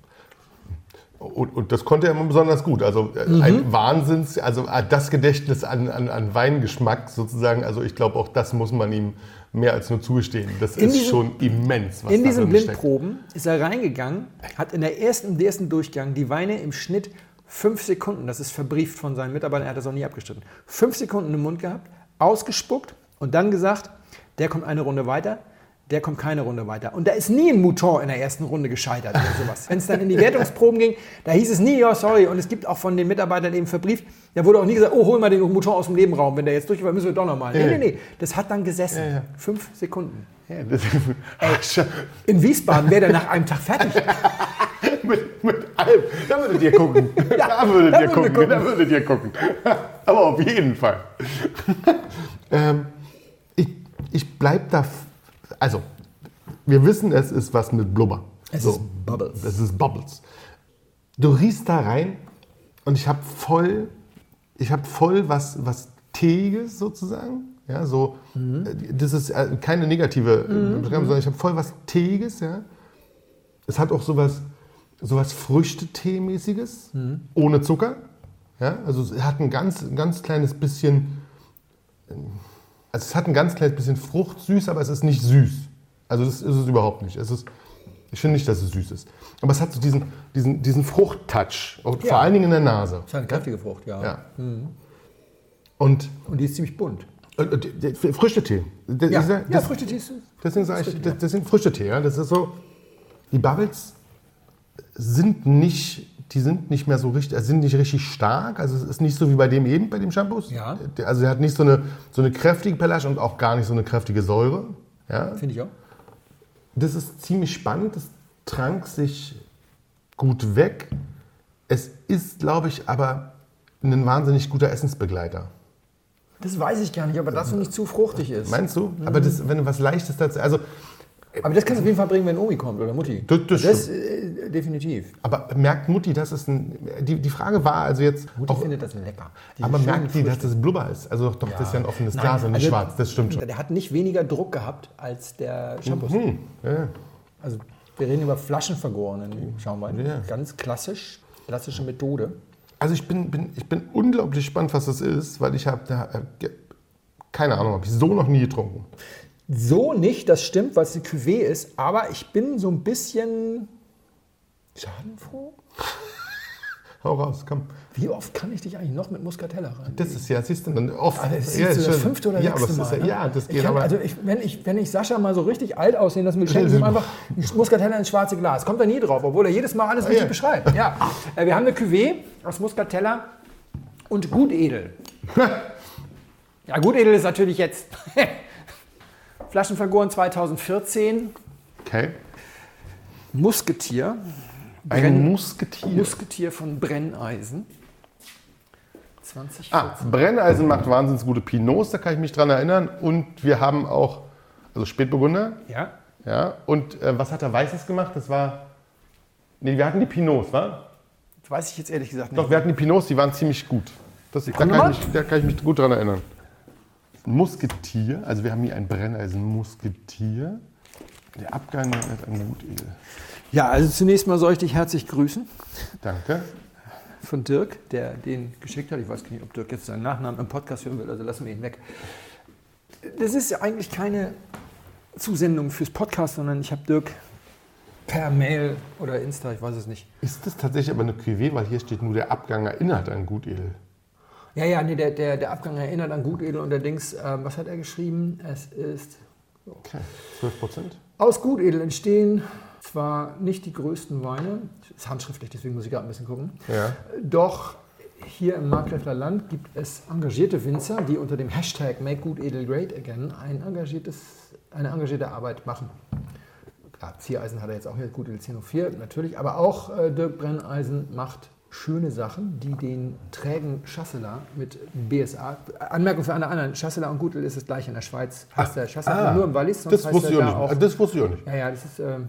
Und, und das konnte er immer besonders gut. Also äh, Mhm. ein Wahnsinns, also äh, das Gedächtnis an, an, an Weingeschmack sozusagen, also ich glaube auch das muss man ihm mehr als nur zugestehen. Das In ist diesem- schon immens, was In da diesen drin steckt. Blindproben ist er reingegangen, hat in der ersten, im ersten Durchgang die Weine im Schnitt fünf Sekunden, das ist verbrieft von seinen Mitarbeitern, er hat das auch nie abgestritten, fünf Sekunden im Mund gehabt, ausgespuckt und dann gesagt, der kommt eine Runde weiter, der kommt keine Runde weiter. Und da ist nie ein Mouton in der ersten Runde gescheitert oder sowas. Wenn es dann in die Wertungsproben ging, da hieß es nie, ja, sorry. Und es gibt auch von den Mitarbeitern eben verbrieft, da wurde auch nie gesagt, oh, hol mal den Mouton aus dem Nebenraum. Wenn der jetzt durch war, müssen wir doch nochmal. Nee, nee, nee. Das hat dann gesessen. Ja, ja. Fünf Sekunden. Ja, das, Ey, in Wiesbaden wäre der nach einem Tag fertig. (laughs) mit, mit allem. Da würdet ihr gucken. (laughs) da würdet da ihr gucken. gucken. Da würdet ihr gucken. (laughs) Aber auf jeden Fall. ähm, ich ich bleibe da. Also, wir wissen, es ist was mit Blubber. Es ist Bubbles. Es ist Bubbles. Du riechst da rein und ich habe voll, ich habe voll was, was Teiges sozusagen. Ja, so, Mhm. äh, das ist äh, keine negative, äh, Beschreibung, sondern ich habe voll was Teiges, ja. Es hat auch sowas, sowas Früchtetee-mäßiges, ohne Zucker. Ja, also es hat ein ganz, ganz kleines bisschen, also es hat ein ganz kleines bisschen Fruchtsüß, aber es ist nicht süß. Also das ist es überhaupt nicht. Es ist, ich finde nicht, dass es süß ist. Aber es hat so diesen, diesen, diesen Fruchttouch, Ja. vor allen Dingen in der Nase. Das ist eine kräftige Frucht, ja. Ja. Und Und die ist ziemlich bunt. äh, äh, Früchtetee. Der- Ja, ja das- Früchtetee ist Deswegen sage ich, das, das sind Früchtetee. Ja? Das ist so, die Bubbles sind nicht, die sind nicht mehr so richtig, also sind nicht richtig stark. Also es ist nicht so wie bei dem eben, bei dem Shampoos. Ja. Also er hat nicht so eine, so eine kräftige Pellage und auch gar nicht so eine kräftige Säure. Ja? Finde ich auch. Das ist ziemlich spannend. Das trank sich gut weg. Es ist, glaube ich, aber ein wahnsinnig guter Essensbegleiter. Das weiß ich gar nicht, aber das nicht zu fruchtig ist. Meinst du? Aber das, wenn du was Leichtes dazu, also Aber das kannst du auf jeden Fall bringen, wenn Omi kommt oder Mutti. Das- das äh, definitiv. Aber merkt Mutti, dass es ein. Die, die Frage war also jetzt. Mutti auch, findet das lecker. Diese aber merkt die, dass das Blubber ist? Also doch, doch das ist ja ein offenes Nein, Glas und nicht also- schwarz. Das stimmt schon. Der hat nicht weniger Druck gehabt als der Shampoo. Hm, ja. Also wir reden über flaschenvergorenen Schaumwein. Ja. Ganz klassisch, klassische Methode. Also ich bin, bin, ich bin unglaublich gespannt, was das ist, weil ich habe. Äh, keine Ahnung, habe ich so noch nie getrunken. So nicht, das stimmt, weil es eine Cuvée ist, aber ich bin so ein bisschen schadenfroh. (laughs) Hau raus, komm. Wie oft kann ich dich eigentlich noch mit Muscatella rein? Das ist ja, siehst du, dann oft. Also das ist ja, das fünfte oder ja, sechste Mal. ist ja, ne? ja, das ich geht kann, aber. also ich, wenn, ich, wenn ich Sascha mal so richtig alt aussehen lassen will, schenken Sie ihm einfach Muscatella ins schwarze Glas. Kommt er nie drauf, obwohl er jedes Mal alles richtig ja. beschreibt. Ja. (laughs) Äh, Wir haben eine Cuvée aus Muscatella und Gutedel. (laughs) ja, Gutedel ist natürlich jetzt Flaschenvergoren 2014, okay. Musketier. Ein Brenn- Musketier. Musketier von Brenneisen. 2014. Ah, Brenneisen macht wahnsinnig gute Pinots, da kann ich mich dran erinnern. Und wir haben auch, also Spätburgunder, Ja. ja. Und äh, was hat er Weißes gemacht? Das war, nee, wir hatten die Pinots, wa? Das weiß ich jetzt ehrlich gesagt nicht. Doch, wir hatten die Pinots, die waren ziemlich gut. Das, da, kann ich mich, da kann ich mich gut dran erinnern. Musketier, also wir haben hier ein Brenneisen-Musketier. Der Abgang hat ein Gutedel. Ja, also zunächst mal soll ich dich herzlich grüßen Danke. von Dirk, der den geschickt hat. Ich weiß nicht, ob Dirk jetzt seinen Nachnamen im Podcast hören will, also lassen wir ihn weg. Das ist ja eigentlich keine Zusendung fürs Podcast, sondern ich habe Dirk per Mail oder Insta, ich weiß es nicht. Ist das tatsächlich aber eine Cuvée, weil hier steht nur, der Abgang erinnert an Gutedel. Ja, ja, nee, der, der, der Abgang erinnert an Gutedel und allerdings, ähm, was hat er geschrieben? Es ist Okay, 12 Prozent. Aus Gutedel entstehen zwar nicht die größten Weine, ist handschriftlich, deswegen muss ich gerade ein bisschen gucken, Ja. doch hier im Markgräfler Land gibt es engagierte Winzer, die unter dem Hashtag Make Gutedel Great Again ein engagiertes, eine engagierte Arbeit machen. Klar, Ziereisen hat er jetzt auch hier, Gutedel 1004 natürlich, aber auch äh, Dirk Brenneisen macht schöne Sachen, die den trägen Chasselas mit BSA, Anmerkung für alle anderen, Chasselas und Gutedel ist das gleiche in der Schweiz, heißt der Chasselas ah, nur im Wallis, sonst Das heißt wusste, ich er da nicht. auch das wusste ich auch nicht. ja, ja, das ist. Ähm,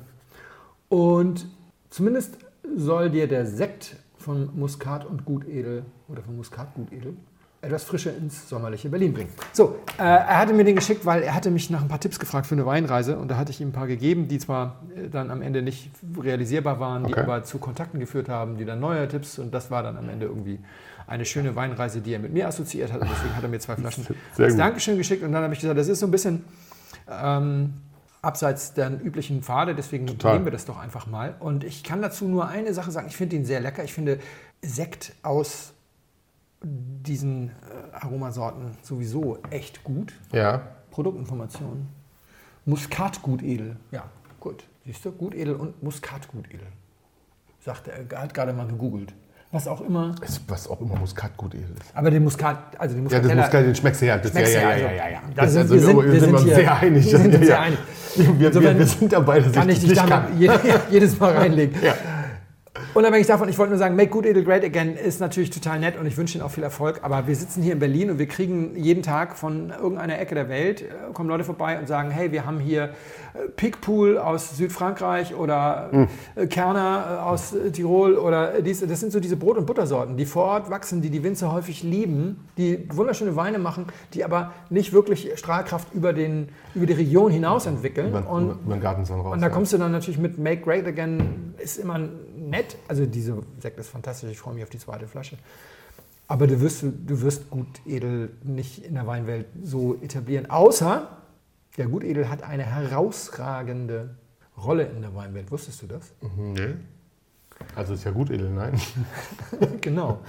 und zumindest soll dir der Sekt von Muskat und Gutedel oder von Muskat Gutedel etwas Frische ins sommerliche Berlin bringen. So, äh, er hatte mir den geschickt, weil er hatte mich nach ein paar Tipps gefragt für eine Weinreise und da hatte ich ihm ein paar gegeben, die zwar äh, dann am Ende nicht realisierbar waren, die Okay. aber zu Kontakten geführt haben, die dann neue Tipps und das war dann am Ende irgendwie eine schöne Weinreise, die er mit mir assoziiert hat und deswegen hat er mir zwei Flaschen als. Dankeschön geschickt und dann habe ich gesagt, das ist so ein bisschen ähm, abseits der üblichen Pfade, deswegen Total. nehmen wir das doch einfach mal. Und ich kann dazu nur eine Sache sagen, ich finde ihn sehr lecker. Ich finde Sekt aus diesen äh, Aromasorten sowieso echt gut. Ja. Produktinformationen. Muskatgutedel. Ja, gut. Siehst du, Gutedel und Muskatgutedel. Sagt er, hat gerade mal gegoogelt. Was auch immer. Es- Was auch immer Muskatgut ist. Aber den Muskat, also den Ja, das Muscatella. Muskat, den schmeckst du ja. Das, Schmeckst ja, ja, also. ja, ja, ja. Da Das- sind- also wir sind- wir sind sind uns hier- sehr einig. wir sind Ja, uns sehr ja. einig. Wir, wir, wir, sind dabei, dass kann ich dich kann. je- jedes Mal (laughs) reinlegen. Ja. Unabhängig davon, ich wollte nur sagen, Make Good Edel Great Again ist natürlich total nett und ich wünsche Ihnen auch viel Erfolg. Aber wir sitzen hier in Berlin und wir kriegen jeden Tag von irgendeiner Ecke der Welt, äh, kommen Leute vorbei und sagen, hey, wir haben hier äh, Pigpool aus Südfrankreich oder Hm. äh, Kerner aus Tirol oder dies. Das sind so diese Brot- und Buttersorten, die vor Ort wachsen, die die Winzer häufig lieben, die wunderschöne Weine machen, die aber nicht wirklich Strahlkraft über, den, über die Region hinaus entwickeln. Über, und über, den Gartenzaun raus. und da ja. kommst du dann natürlich mit Make Great Again, ist immer nett. Also diese Sekt ist fantastisch, ich freue mich auf die zweite Flasche. Aber du wirst, du wirst Gut Edel nicht in der Weinwelt so etablieren, außer der Gut Edel hat eine herausragende Rolle in der Weinwelt. Wusstest du das? Mhm, nee. Also ist ja gut, Edel, nein. (laughs) genau.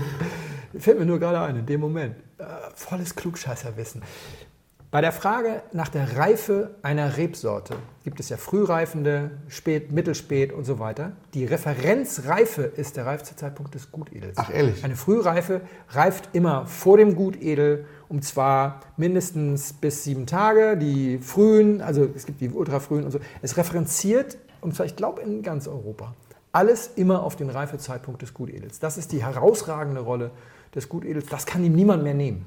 Fällt mir nur gerade ein, in dem Moment. Äh, volles Klugscheißerwissen. Bei der Frage nach der Reife einer Rebsorte gibt es ja frühreifende, spät, mittelspät und so weiter. Die Referenzreife ist der Reifzeitpunkt des Gutedels. Ach, ehrlich? Eine Frühreife reift immer vor dem Gutedel und zwar mindestens bis sieben Tage. Die frühen, also es gibt die ultrafrühen und so. Es referenziert, und zwar ich glaube in ganz Europa, alles immer auf den Reifezeitpunkt des Gutedels. Das ist die herausragende Rolle des Gutedels. Das kann ihm niemand mehr nehmen.